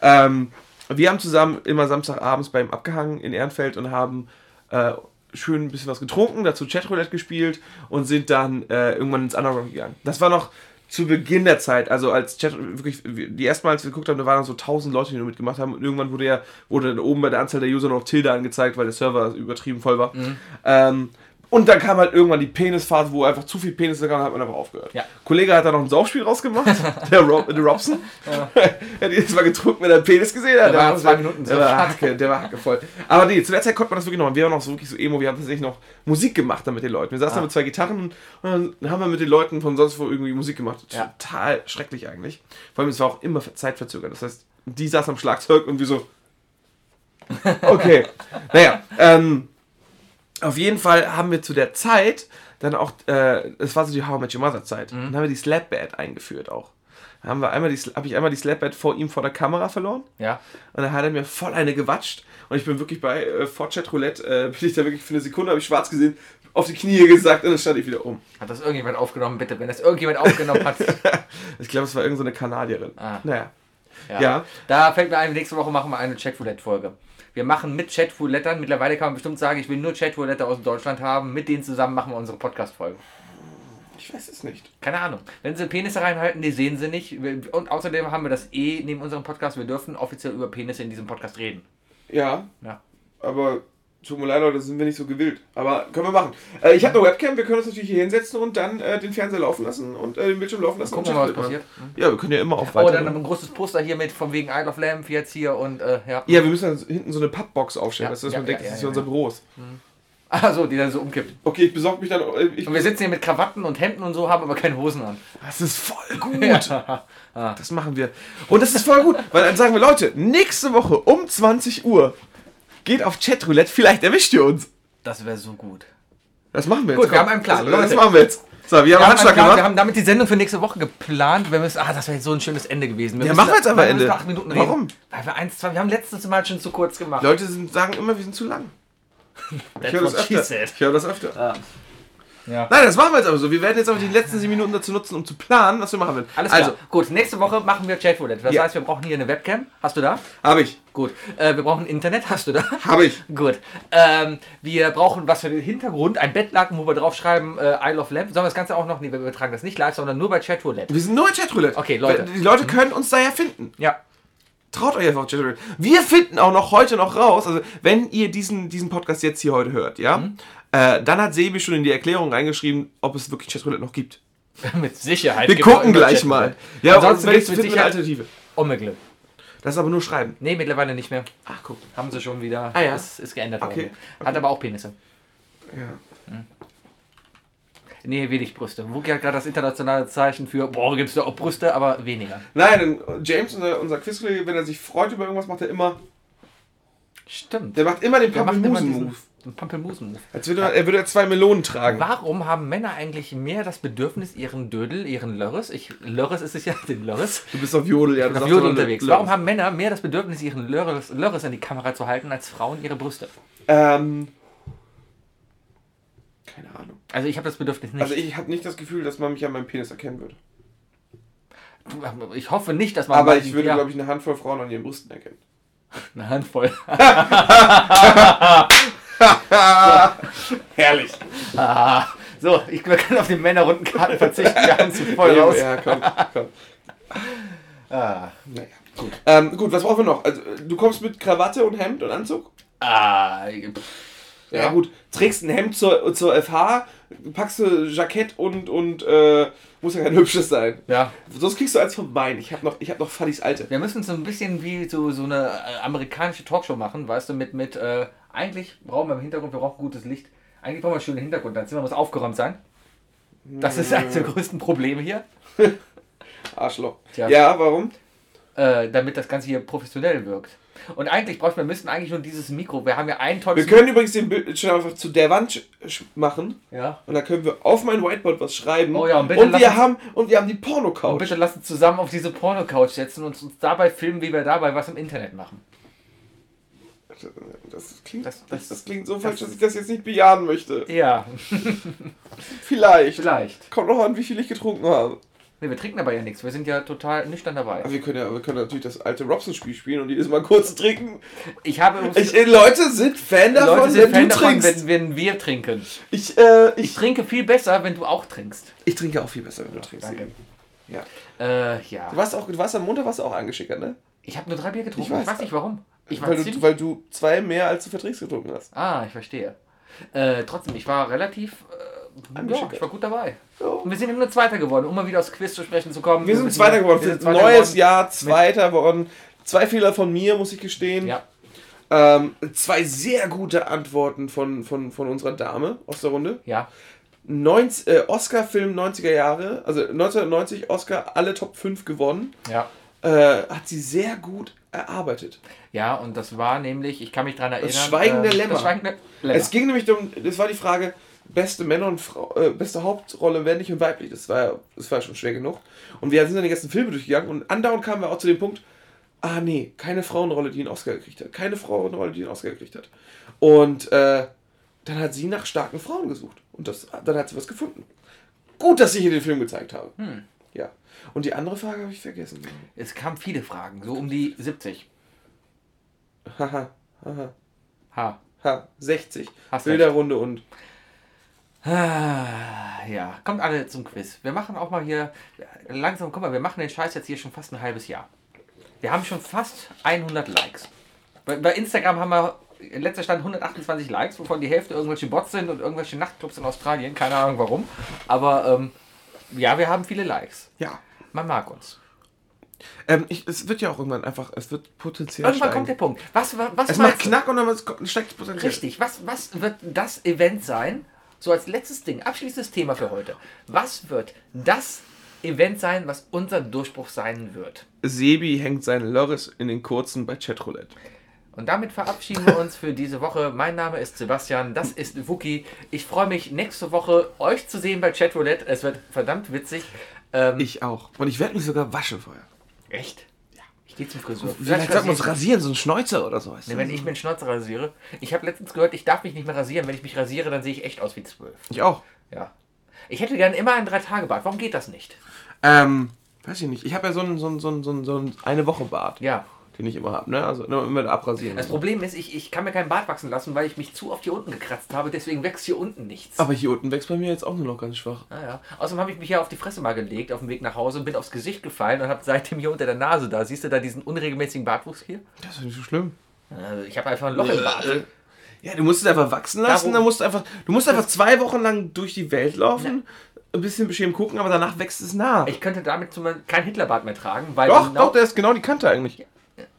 Ähm, wir haben zusammen immer Samstagabends bei ihm abgehangen in Ehrenfeld und haben äh, schön ein bisschen was getrunken, dazu Chatroulette gespielt und sind dann äh, irgendwann ins Underground gegangen. Das war noch zu Beginn der Zeit, also als Chat wirklich die ersten Mal, als wir geguckt haben, da waren noch so 1000 Leute, die nur mitgemacht haben und irgendwann wurde ja wurde dann oben bei der Anzahl der User noch Tilde angezeigt, weil der Server übertrieben voll war. Ähm, und dann kam halt irgendwann die Penisphase, wo einfach zu viel Penis da kam, und hat man einfach aufgehört. Ja. Kollege hat da noch ein Saufspiel rausgemacht, <laughs> der, Rob, der Robson. <laughs> er hat jedes Mal getrunken, wenn er einen Penis gesehen hat. Der war hat zwei Minuten der so. war <laughs> Hacke, der war hackevoll. Aber nee, zu der Zeit konnte man das wirklich noch. machen. Wir waren noch so wirklich so emo, wir haben tatsächlich noch Musik gemacht dann mit den Leuten. Wir saßen Ah. da mit zwei Gitarren und dann haben wir mit den Leuten von sonst wo irgendwie Musik gemacht. Ja. Total schrecklich eigentlich. Vor allem, es war auch immer zeitverzögert. Das heißt, die saß am Schlagzeug und wir so. Okay. naja, ähm, auf jeden Fall haben wir zu der Zeit dann auch, äh, es war so die How I Met Your Mother Zeit, dann haben wir die Slap Bad eingeführt auch. Da haben wir einmal die, habe ich einmal die Slap Bad vor ihm vor der Kamera verloren Ja. und dann hat er mir voll eine gewatscht und ich bin wirklich bei äh, vor Chat Roulette, äh, <laughs> bin ich da wirklich für eine Sekunde, habe ich schwarz gesehen, auf die Knie gesagt und dann stand ich wieder um. Hat das irgendjemand aufgenommen, bitte? Wenn das irgendjemand aufgenommen hat. <laughs> Ich glaube, es war irgendeine so eine Kanadierin. Ah. Naja. Ja. Ja. Da fällt mir ein, nächste Woche machen wir eine Chatroulette-Folge. Wir machen mit Chatroulette, mittlerweile kann man bestimmt sagen, ich will nur Chatroulette aus Deutschland haben. Mit denen zusammen machen wir unsere Podcast-Folge. Ich weiß es nicht. Keine Ahnung. Wenn sie Penisse reinhalten, die sehen sie nicht. Und außerdem haben wir das eh neben unserem Podcast. Wir dürfen offiziell über Penisse in diesem Podcast reden. Ja, Ja. aber tut mir leid, Leute, sind wir nicht so gewillt. Aber können wir machen. Äh, ich habe eine Webcam, wir können uns natürlich hier hinsetzen und dann äh, den Fernseher laufen lassen und äh, den Bildschirm laufen lassen. Gucken wir mal, was Chat passiert. mitmachen. Ja, wir können ja immer auf Oh, dann weiter. ein großes Poster hier mit von wegen Isle of Lamp jetzt hier und äh, ja. ja, wir müssen dann hinten so eine Pappbox aufstellen, Ja, dass, dass ja, man denkt, ja, das ist ja, hier unser ja. Büro. ist. <laughs> Also, die dann so umkippt. Okay, ich besorge mich dann. äh, Ich, Und wir sitzen hier mit Krawatten und Hemden und so, haben aber keine Hosen an. das ist voll <laughs> gut. Das machen wir. Und das ist voll gut, weil dann sagen wir, Leute, nächste Woche um 20 Uhr geht auf Chatroulette, vielleicht erwischt ihr uns. Das wäre so gut. Das machen wir jetzt. Gut, wir komm. haben einen Plan, Das, das machen wir jetzt. So, wir haben Wir einen haben, Handschlag Plan, wir gemacht. haben damit die Sendung für nächste Woche geplant. Wir müssen, ah, das wäre jetzt so ein schönes Ende gewesen. Wir Ja, machen wir jetzt aber wir Ende. acht Minuten reden. Warum? Weil wir eins, zwei, wir haben letztes Mal schon zu kurz gemacht. Leute sind, sagen immer, wir sind zu lang. <laughs> Ich höre das öfter. Ich höre das öfter. Ja. Nein, das machen wir jetzt aber so. Wir werden jetzt aber die letzten sieben Minuten dazu nutzen, um zu planen, was wir machen werden. Alles klar. also, Gut, nächste Woche machen wir Chatroulette. Das Ja. heißt, wir brauchen hier eine Webcam. Hast du da? habe ich. Gut. Äh, wir brauchen Internet. Hast du da? Habe ich. <laughs> Gut. Ähm, wir brauchen was für den Hintergrund. Ein Bettlaken, wo wir draufschreiben äh, Isle of Lamp. Sollen wir das Ganze auch noch? Nee, wir übertragen das nicht live, sondern nur bei Chatroulette. Wir sind nur in Chatroulette. Okay, Leute. Die Leute können uns da ja finden. Ja. Traut euch einfach Chatroulette. Wir finden auch noch heute noch raus, also wenn ihr diesen, diesen Podcast jetzt hier heute hört, ja, Mhm. Äh, dann hat Sebi schon in die Erklärung reingeschrieben, ob es wirklich Chatroulette noch gibt. <laughs> Mit Sicherheit. Wir Gibt es gucken gleich mal. Ja, Ansonsten gibt's vielleicht mit Sicherheit- Alternative. Omegle. Das ist aber nur Schreiben. Nee, mittlerweile nicht mehr. Ach, guck. Haben sie schon wieder. Ah, ja. Ist, ist geändert Okay. worden. Hat aber auch Penisse. Ja. Nee, wenig Brüste. Wookie hat gerade das internationale Zeichen für, boah, gibt's da auch Brüste, aber weniger. Nein, James, unser, unser Quizkollege, wenn er sich freut über irgendwas, macht er immer, Stimmt. der macht immer den Der diesen Pampelmusen-Move. Als würde er, er würde zwei Melonen tragen. Warum haben Männer eigentlich mehr das Bedürfnis, ihren Dödel, ihren Lörres, ich, Lörres ist es ja, den Lörres, Du bist auf Jodel, ja. du auf Jodel unterwegs. Lörres. Warum haben Männer mehr das Bedürfnis, ihren Lörres, Lörres in die Kamera zu halten, als Frauen ihre Brüste? Ähm. Keine Ahnung. Also ich habe das Bedürfnis nicht. Also ich habe nicht das Gefühl, dass man mich an meinem Penis erkennen würde. ich hoffe nicht, dass man... Aber ich würde, ja, glaube ich, eine Handvoll Frauen an ihren Brüsten erkennen. Eine Handvoll. <laughs> <laughs> <laughs> Herrlich. Ah, so, ich, wir können auf die Männerrundenkarten verzichten. Wir haben zu voll raus. Ja, komm, komm. Ah. Naja. Gut. Ähm, gut, was brauchen wir noch? Also, du kommst mit Krawatte und Hemd und Anzug? Ah, Ja, ja gut. Trägst ein Hemd zur, zur FH, packst du Jackett und, und äh, muss ja kein hübsches sein. Ja. Sonst kriegst du eins von meinen. Ich habe noch, ich hab noch Fadis alte. Wir müssen so ein bisschen wie so, so eine äh, amerikanische Talkshow machen, weißt du, mit, mit äh, eigentlich brauchen wir im Hintergrund, wir brauchen gutes Licht. Eigentlich brauchen wir einen schönen Hintergrund, dein Zimmer muss aufgeräumt sein. Das ist eines der größten Probleme hier. <laughs> Arschloch. Tja. Ja, warum? Äh, damit das Ganze hier professionell wirkt. Und eigentlich bräuchten wir müssten eigentlich nur dieses Mikro. Wir haben ja ein Wir tolles können übrigens den Bildschirm einfach zu der Wand machen Ja. und dann können wir auf mein Whiteboard was schreiben. Oh ja, und bitte und wir haben und wir haben die Und Porno-Couch. bitte lass uns zusammen auf diese Porno-Couch setzen und uns dabei filmen, wie wir dabei was im Internet machen. Das klingt, Das- das, das- klingt so falsch, dass ich das jetzt nicht bejahen möchte. Ja, <laughs> Vielleicht. vielleicht. Kommt noch an, wie viel ich getrunken habe. Ne, wir trinken aber ja nichts. Wir sind ja total nüchtern dabei. Aber wir können ja, wir können natürlich das alte Robson-Spiel spielen und jedes Mal kurz trinken. Ich habe Ich, äh, Leute sind Fan davon, Leute sind wenn Fan du davon, trinkst. wenn, wenn wir trinken. ich, äh, Ich ich, trinke viel besser, wenn du auch trinkst. ich trinke auch viel besser, wenn du trinkst. Danke. Ja. Äh, ja. Du warst, auch, du warst am Montag warst du auch angeschickert, ne? Ich habe nur drei Bier getrunken. Ich Ich weiß. weiß, nicht warum. Weil du, weil du zwei mehr als du verträgst getrunken hast. Ah, ich verstehe. Äh, trotzdem, ich war relativ... Äh, ja, ich war gut dabei. Ja. Und wir sind eben nur Zweiter geworden, um mal wieder aufs Quiz zu sprechen zu kommen. Wir sind Zweiter geworden. Für Zweiter neues geworden. Jahr Zweiter geworden. Zwei Fehler von mir, muss ich gestehen. Ja. Ähm, zwei sehr gute Antworten von, von, von unserer Dame aus der Runde. Ja. 90, äh, Oscar-Film 90er Jahre, also 1990 Oscar, alle Top 5 gewonnen. Ja. Äh, hat sie sehr gut erarbeitet. Ja, und das war nämlich, ich kann mich daran erinnern. Schweigende äh, Lämmer. Das Schweigende Lämmer. Es ging nämlich um, das war die Frage, beste Männer und Frau, äh, beste Hauptrolle männlich und weiblich. Das war, das war schon schwer genug. Und wir sind dann die ganzen Filme durchgegangen und andauernd kamen wir auch zu dem Punkt, ah nee, keine Frauenrolle, die einen Oscar gekriegt hat. Keine Frauenrolle, die einen Oscar gekriegt hat. Und äh, dann hat sie nach starken Frauen gesucht. Und das, dann hat sie was gefunden. Gut, dass ich hier den Film gezeigt habe. Hm. Ja. Und die andere Frage habe ich vergessen. Es kamen viele Fragen, so um die 70. Haha, haha, Ha. ha, 60. Hast Bilderrunde und Ah, Ja, kommt alle zum Quiz. Wir machen auch mal hier, langsam, guck mal, wir machen den Scheiß jetzt hier schon fast ein halbes Jahr. Wir haben schon fast 100 Likes. Bei, bei Instagram haben wir, letzter Stand 128 Likes, wovon die Hälfte irgendwelche Bots sind und irgendwelche Nachtclubs in Australien, keine Ahnung warum. Aber ähm, ja, wir haben viele Likes. ja. Man mag uns. Ähm, ich, es wird ja auch irgendwann einfach, es wird potenziell Irgendwann steigen. kommt der Punkt. Was, was, was es macht? Knack und dann kommt- steigt es potenziell. Richtig. Was, was wird das Event sein? So als letztes Ding, abschließendes Thema für heute. Was wird das Event sein, was unser Durchbruch sein wird? Sebi hängt seinen Lörres in den kurzen bei Chatroulette. Und damit verabschieden wir uns für diese Woche. Mein Name ist Sebastian, das ist Wookie. Ich freue mich nächste Woche euch zu sehen bei Chatroulette. Es wird verdammt witzig. Ähm, Ich auch. Und ich werde mich sogar waschen vorher. Echt? Ja. Ich gehe zum Friseur. Vielleicht sollten wir uns rasieren, so ein Schnäuzer oder so. Weißt Nee, wenn ich mir den Schnauzer rasiere. Ich habe letztens gehört, ich darf mich nicht mehr rasieren. Wenn ich mich rasiere, dann sehe ich echt aus wie zwölf. ich auch. Ja. Ich hätte gern immer einen Drei-Tage-Bart. Warum geht das nicht? Ähm, weiß ich nicht. Ich habe ja so einen so einen, so einen, so einen, so einen eine Woche Bart, Ja. Den ich immer habe, ne? Also immer, abrasieren. Das Problem ist, ich, ich kann mir keinen Bart wachsen lassen, weil ich mich zu oft hier unten gekratzt habe. Deswegen wächst hier unten nichts. Aber hier unten wächst bei mir jetzt auch nur noch ganz schwach. Naja. Außerdem habe ich mich ja auf die Fresse mal gelegt auf dem Weg nach Hause, bin aufs Gesicht gefallen und habe seitdem hier unter der Nase da. Siehst du da diesen unregelmäßigen Bartwuchs hier? Das ist nicht so schlimm. Also ich habe einfach ein Loch im Bart. Ja, du musst es einfach wachsen lassen, Darum- dann musst du einfach, du musst einfach zwei Wochen lang durch die Welt laufen, ein bisschen beschämt gucken, aber danach wächst es nach. Ich könnte damit zum Beispiel kein Hitlerbart mehr tragen, weil doch, genau. doch, der ist genau die Kante eigentlich.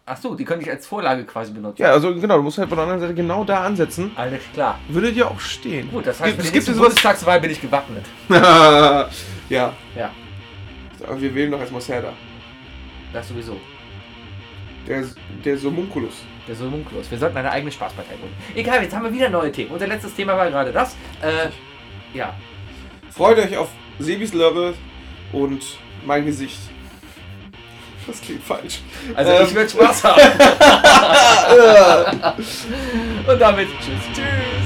Ach so, die könnte ich als Vorlage quasi benutzen. Ja, also genau, du musst halt von der anderen Seite genau da ansetzen. Alles klar. Würde dir auch stehen. Gut, das heißt, es für die gibt sowas. Bundestagswahl bin ich gewappnet. <laughs> ja, Ja, aber wir wählen doch erstmal Serda. das sowieso. Der, der Somunculus. Der Homunculus. Wir sollten eine eigene Spaßpartei gründen. Egal, jetzt haben wir wieder neue Themen. Unser letztes Thema war gerade das. Äh, ja. Freut euch auf Sebis Lörre und mein Gesicht. Das klingt falsch. Also Ähm. ich würde Spaß haben. <laughs> Und damit tschüss. Tschüss.